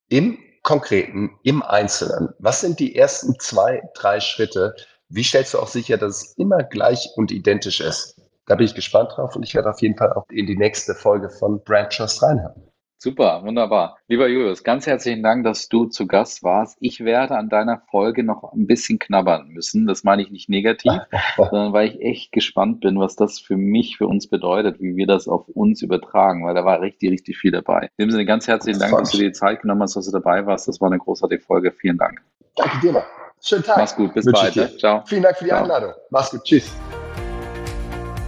im Konkreten, im Einzelnen? Was sind die ersten zwei, drei Schritte? Wie stellst du auch sicher, dass es immer gleich und identisch ist? Da bin ich gespannt drauf und ich werde auf jeden Fall auch in die nächste Folge von Brand Trust reinhören. Super, wunderbar. Lieber Julius, ganz herzlichen Dank, dass du zu Gast warst. Ich werde an deiner Folge noch ein bisschen knabbern müssen. Das meine ich nicht negativ, sondern weil ich echt gespannt bin, was das für mich, für uns bedeutet, wie wir das auf uns übertragen, weil da war richtig, richtig viel dabei. In dem Sinne ganz herzlichen Dank, dass du dir die Zeit genommen hast, dass du dabei warst. Das war eine großartige Folge. Vielen Dank. Danke dir. Mal. Schönen Tag. Mach's gut. Bis bald. Ne? Ciao. Vielen Dank für die Ciao. Einladung. Mach's gut. Tschüss.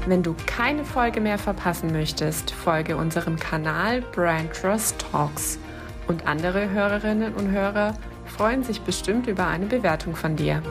Wenn du keine Folge mehr verpassen möchtest, folge unserem Kanal Brand Trust Talks. Und andere Hörerinnen und Hörer freuen sich bestimmt über eine Bewertung von dir.